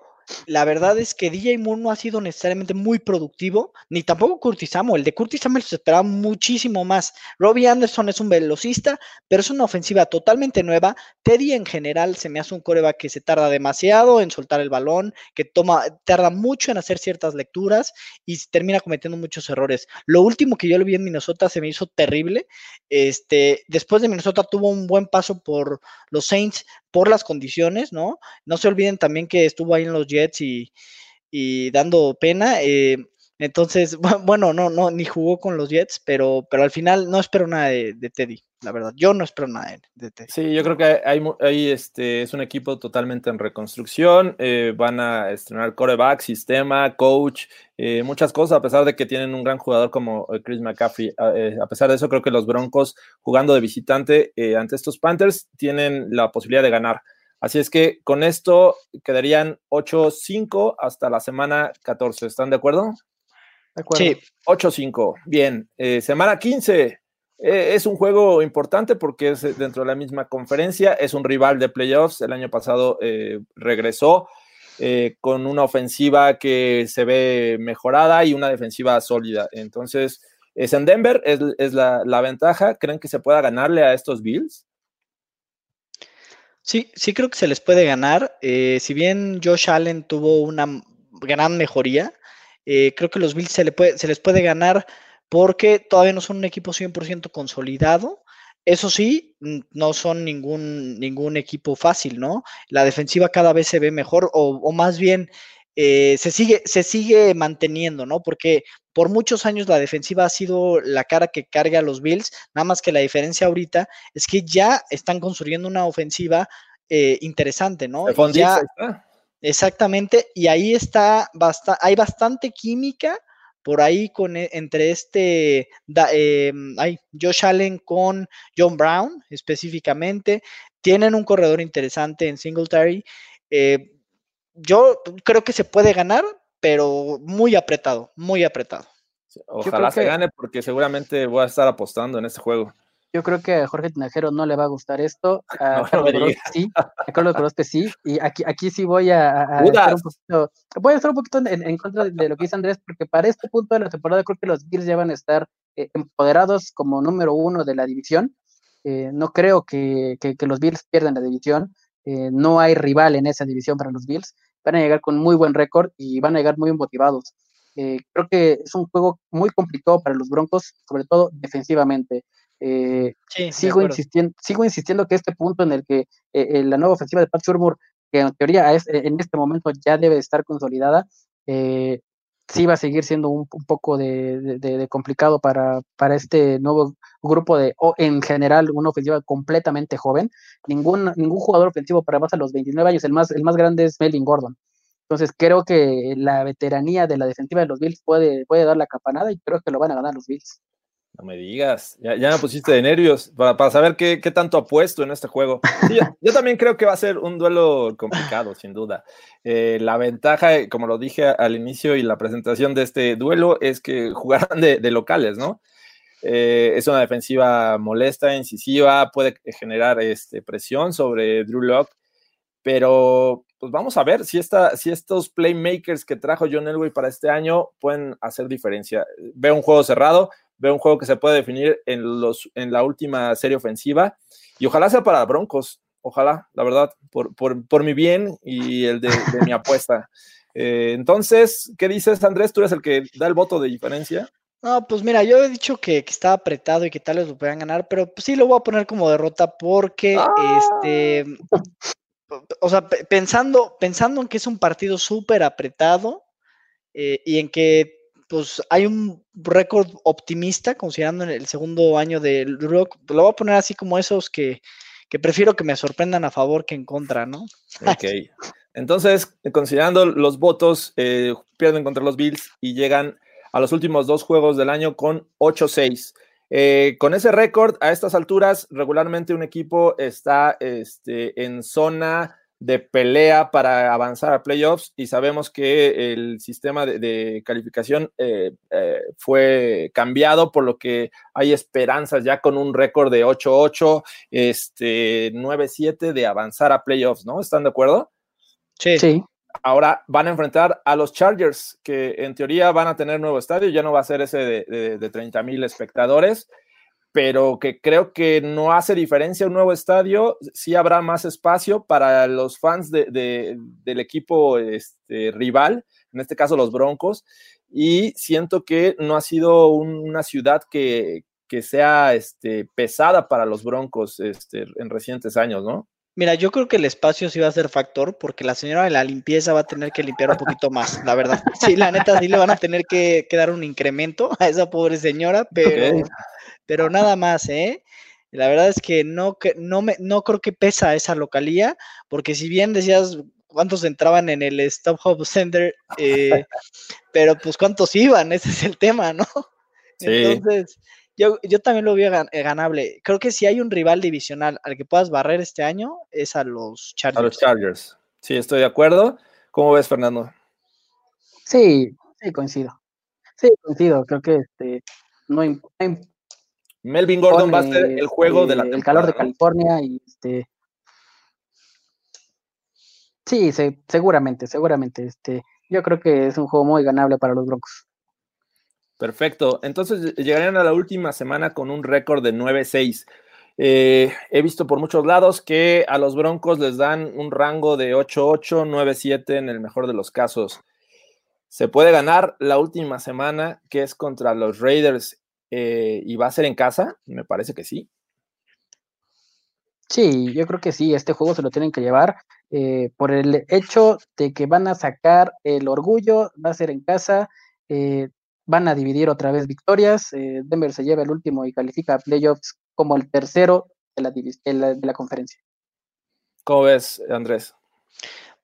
la verdad es que DJ Moore no ha sido necesariamente muy productivo, ni tampoco Curtis Samuel. El de Curtis Samuel se esperaba muchísimo más. Robbie Anderson es un velocista, pero es una ofensiva totalmente nueva. Teddy en general se me hace un coreback que se tarda demasiado en soltar el balón, que toma, tarda mucho en hacer ciertas lecturas y termina cometiendo muchos errores. Lo último que yo le vi en Minnesota se me hizo terrible. Este, después de Minnesota tuvo un buen paso por los Saints por las condiciones, ¿no? No se olviden también que estuvo ahí en los Jets y, y dando pena. Eh, entonces, bueno, no, no, ni jugó con los Jets, pero, pero al final no espero nada de, Teddy, la verdad. Yo no espero nada de, Teddy. Sí, yo creo que hay, este, es un equipo totalmente en reconstrucción. Eh, van a estrenar coreback, sistema, coach, eh, muchas cosas, a pesar de que tienen un gran jugador como eh, Chris McCaffrey. Eh, a pesar de eso, creo que los Broncos, jugando de visitante eh, ante estos Panthers, tienen la posibilidad de ganar. Así es que con esto quedarían 8-5 hasta la semana 14. ¿Están de acuerdo? De acuerdo. Sí, 8-5. Bien. Eh, semana 15. Eh, es un juego importante porque es eh, dentro de la misma conferencia. Es un rival de playoffs. El año pasado eh, regresó eh, con una ofensiva que se ve mejorada y una defensiva sólida. Entonces, es en Denver, es, es la, la ventaja. ¿Creen que se pueda ganarle a estos Bills? sí, sí creo que se les puede ganar. Eh, si bien Josh Allen tuvo una gran mejoría, eh, creo que los Bills se, le puede, se les puede ganar porque todavía no son un equipo 100% consolidado. Eso sí, no son ningún, ningún equipo fácil, ¿no? La defensiva cada vez se ve mejor o, o más bien eh, se, sigue, se sigue manteniendo, ¿no? Porque por muchos años la defensiva ha sido la cara que carga a los Bills, nada más que la diferencia ahorita es que ya están construyendo una ofensiva eh, interesante, ¿no? Ya. Exactamente, y ahí está, basta, hay bastante química por ahí con, e- entre este, da- eh, ay, Josh Allen con John Brown específicamente. Tienen un corredor interesante en Singletary. Eh, yo creo que se puede ganar, pero muy apretado, muy apretado. Ojalá se que- gane porque seguramente voy a estar apostando en este juego. Yo creo que a Jorge Tinajero no le va a gustar esto. A No, Carlos me Gorospe sí. A Carlos Gorospe sí. Y aquí, aquí sí voy a, a- estar un poquito. Voy a estar un poquito en, en contra de lo que dice Andrés, porque para este punto de la temporada creo que los Bills ya van a estar eh, empoderados como número uno de la división. Eh, no creo que, que- que los Bills pierdan la división. Eh, no hay rival en esa división para los Bills. Van a llegar con muy buen récord y van a llegar muy motivados. Eh, creo que es un juego muy complicado para los Broncos, sobre todo defensivamente. Eh, Sí, sigo insistiendo, sigo insistiendo que este punto en el que eh, la nueva ofensiva de Pat Shurmur, que en teoría es- eh, en este momento ya debe estar consolidada, eh, sí va a seguir siendo un, un poco de, de- de- de complicado para, para este nuevo grupo de, o en general, una ofensiva completamente joven. Ningún, ningún jugador ofensivo para más a los 29 años, el más, el más grande es Melvin Gordon. Entonces creo que la veteranía de la defensiva de los Bills puede, puede dar la campanada y creo que lo van a ganar los Bills. No me digas, ya, ya me pusiste de nervios para, para saber qué, qué tanto apuesto en este juego. Yo, también creo que va a ser un duelo complicado, sin duda. Eh, la ventaja, eh, como lo dije al inicio y la presentación de este duelo, es que jugarán de, de locales, ¿no? Eh, es una defensiva molesta, incisiva, puede generar este, presión sobre Drew Locke, pero pues vamos a ver si, esta, si estos playmakers que trajo John Elway para este año pueden hacer diferencia. Veo un juego cerrado, veo un juego que se puede definir en, los, en la última serie ofensiva y ojalá sea para Broncos, ojalá, la verdad, por, por, por mi bien y el de, de mi apuesta. Eh, entonces, ¿qué dices, Andrés? ¿Tú eres el que da el voto de diferencia? No, pues mira, yo he dicho que, que estaba apretado y que tal vez lo puedan ganar, pero pues sí lo voy a poner como derrota porque, Ah. este, o sea, pe- pensando, pensando en que es un partido súper apretado eh, y en que pues hay un récord optimista considerando el segundo año del Rock, lo voy a poner así como esos que, que prefiero que me sorprendan a favor que en contra, ¿no? Ok. Entonces, considerando los votos, eh, pierden contra los Bills y llegan a los últimos dos juegos del año con 8-6. Eh, con ese récord, a estas alturas, regularmente un equipo está este, en zona de pelea para avanzar a playoffs y sabemos que el sistema de, de calificación eh, eh, fue cambiado, por lo que hay esperanzas ya con un récord de 8-8, este, 9-7 de avanzar a playoffs, ¿no? ¿Están de acuerdo? Sí. Sí, Ahora van a enfrentar a los Chargers, que en teoría van a tener nuevo estadio, ya no va a ser ese de, de, de 30 mil espectadores, pero que creo que no hace diferencia un nuevo estadio, sí habrá más espacio para los fans de, de, del equipo este, rival, en este caso los Broncos, y siento que no ha sido un, una ciudad que, que sea este, pesada para los Broncos este, en recientes años, ¿no? Mira, yo creo que el espacio sí va a ser factor porque la señora de la limpieza va a tener que limpiar un poquito más, la verdad. Sí, la neta, sí le van a tener que, que dar un incremento a esa pobre señora, pero, okay. Pero nada más, ¿eh? La verdad es que no, que, no, me, no creo que pesa esa localía, porque si bien decías cuántos entraban en el Stop Hub Center, eh, pero pues cuántos iban, ese es el tema, ¿no? Sí. Entonces, yo, yo, también lo veo gan ganable. Creo que si hay un rival divisional al que puedas barrer este año, es a los Chargers. A los Chargers. Sí, estoy de acuerdo. ¿Cómo ves, Fernando? Sí, sí, coincido. Sí, coincido. Creo que este, no hay, Melvin Gordon va a ser el juego este, de la El calor de California y este. Sí, se, seguramente, seguramente. Este, yo creo que es un juego muy ganable para los Broncos. Perfecto. Entonces llegarían a la última semana con un récord de 9-6. Eh, he visto por muchos lados que a los Broncos les dan un rango de 8-8, 9-7 en el mejor de los casos. Se puede ganar la última semana, que es contra los Raiders, eh, y va a ser en casa. Me parece que sí. Sí, yo creo que sí. Este juego se lo tienen que llevar eh, por el hecho de que van a sacar el orgullo, va a ser en casa. Eh, van a dividir otra vez victorias. Eh, Denver se lleva el último y califica a playoffs como el tercero de la, de la, de la conferencia. ¿Cómo ves, Andrés?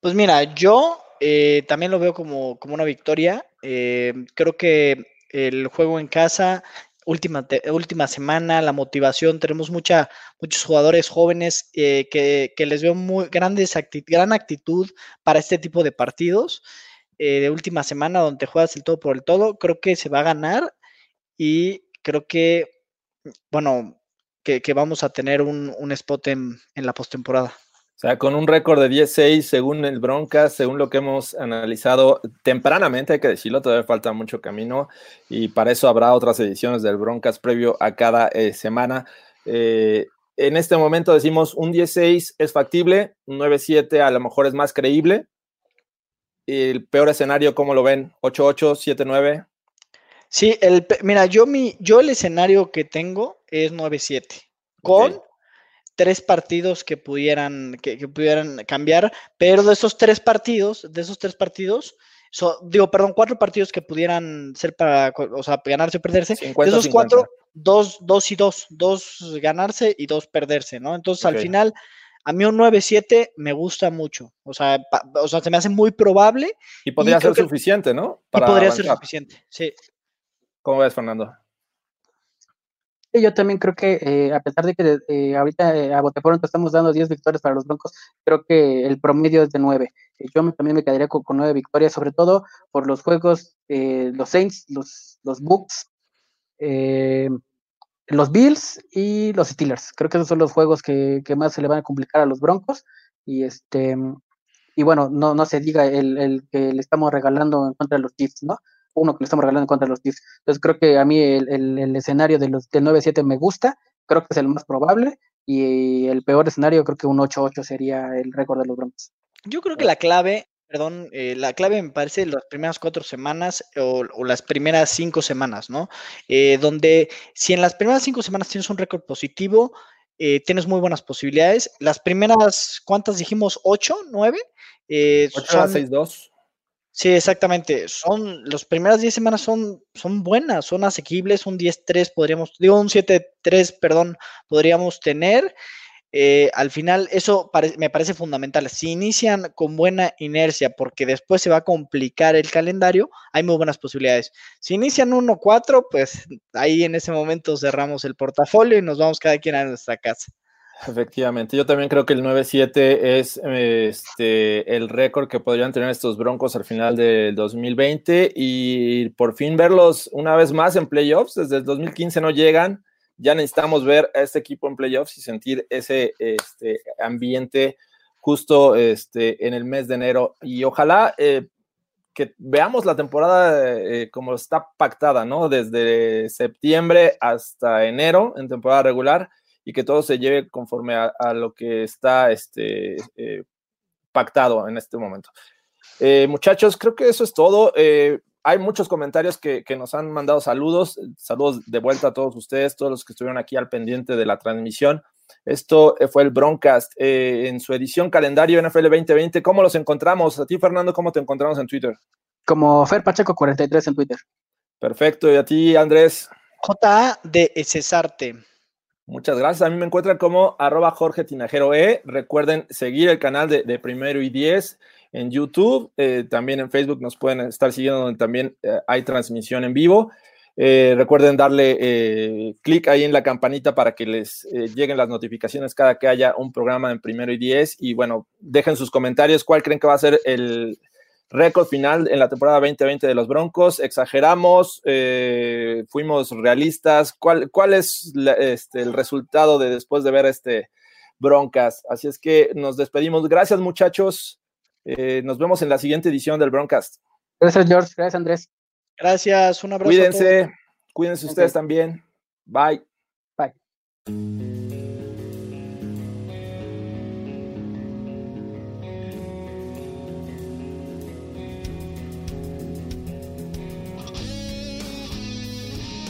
Pues mira, yo eh, también lo veo como, como una victoria. Eh, creo que el juego en casa, última, última semana, la motivación, tenemos mucha, muchos jugadores jóvenes eh, que, que, les veo muy grandes acti gran actitud para este tipo de partidos eh, de última semana donde juegas el todo por el todo, creo que se va a ganar y creo que, bueno, que, que vamos a tener un, un spot en, en la postemporada. O sea, con un récord de 10-6 según el Broncas, según lo que hemos analizado tempranamente, hay que decirlo, todavía falta mucho camino y para eso habrá otras ediciones del Broncas previo a cada eh, semana. Eh, en este momento decimos un 10-6 es factible, un 9-7 a lo mejor es más creíble, el peor escenario, ¿cómo lo ven? ¿8-8, 7-9? Sí, el, mira, yo, mi, yo el escenario que tengo es 9-7, con okay. Tres partidos que pudieran, que, que, pudieran cambiar, pero de esos tres partidos, de esos tres partidos, so, digo, perdón, cuatro partidos que pudieran ser para, o sea, ganarse o perderse, 50, de esos 50. cuatro, dos, dos y dos, dos ganarse y dos perderse, ¿no? Entonces, okay. al final, a mí un 9-7 me gusta mucho. O sea, pa, o sea, se me hace muy probable. Y podría y ser suficiente, ¿no? Para y podría avanzar. ser suficiente, sí. ¿Cómo ves, Fernando? Sí, yo también creo que, eh, a pesar de que eh, ahorita eh, a bote pronto estamos dando 10 victorias para los Broncos, creo que el promedio es de 9. Yo también me quedaría con, con 9 victorias, sobre todo por los juegos, eh, los Saints, los, los Bucks, los Bills y los Steelers. Creo que esos son los juegos que, que, más se le van a complicar a los Broncos. Y este y bueno, no, no se diga el, el, que le estamos regalando en contra de los Chiefs, ¿no? Uno que le estamos regalando en contra de los Chiefs. Entonces creo que a mí el, el, el escenario de los del 9-7 me gusta, creo que es el más probable. Y el peor escenario, creo que un 8-8 sería el récord de los Broncos. Yo creo que la clave perdón, eh, la clave me parece las primeras cuatro semanas o, o las primeras cinco semanas, ¿no? Eh, donde si en las primeras cinco semanas tienes un récord positivo, eh, tienes muy buenas posibilidades. Las primeras, ¿cuántas dijimos? ¿Ocho? ¿Nueve? Eh, 8 son, a 6, 2. Sí, exactamente. Son, las primeras 10 semanas son, son buenas, son asequibles, un 10-3 podríamos, digo un 7-3, perdón, podríamos tener. Eh, al final eso me parece fundamental. Si inician con buena inercia, porque después se va a complicar el calendario, hay muy buenas posibilidades. Si inician 1-4, pues ahí en ese momento cerramos el portafolio y nos vamos cada quien a nuestra casa. Efectivamente, yo también creo que el 9-7 es este, el récord que podrían tener estos Broncos al final del 2020 y por fin verlos una vez más en playoffs. Desde el 2015 no llegan ya necesitamos ver a este equipo en playoffs y sentir ese este, ambiente justo este, en el mes de enero. Y ojalá eh, que veamos la temporada eh, como está pactada, ¿no? Desde septiembre hasta enero en temporada regular y que todo se lleve conforme a, lo que está este, eh, pactado en este momento. muchachos, creo que eso es todo hay muchos comentarios que, nos han mandado saludos. Saludos de vuelta a todos ustedes, todos los que estuvieron aquí al pendiente de la transmisión. Esto eh, fue el Broncast eh, en su edición calendario NFL 2020. ¿Cómo los encontramos? A ti, Fernando, ¿cómo te encontramos en Twitter? Como Fer Pacheco 43 en Twitter. Perfecto. ¿Y a ti, Andrés? J de Cesarte. Muchas gracias. A mí me encuentran como arroba Jorge Tinajero E. Recuerden seguir el canal de, de Primero y Diez en YouTube, eh, también en Facebook nos pueden estar siguiendo donde también eh, hay transmisión en vivo. Eh, recuerden darle clic ahí en la campanita para que les lleguen las notificaciones cada que haya un programa en primero y diez. Y bueno, dejen sus comentarios cuál creen que va a ser el récord final en la temporada 2020 de los Broncos. Exageramos, fuimos realistas. ¿Cuál, cuál es este, el resultado de después de ver este Broncas? Así es que nos despedimos. Gracias, muchachos. Eh, nos vemos en la siguiente edición del Broadcast. Gracias, George. Gracias, Andrés. Gracias. Un abrazo. Cuídense. Cuídense ustedes también. Bye. Bye.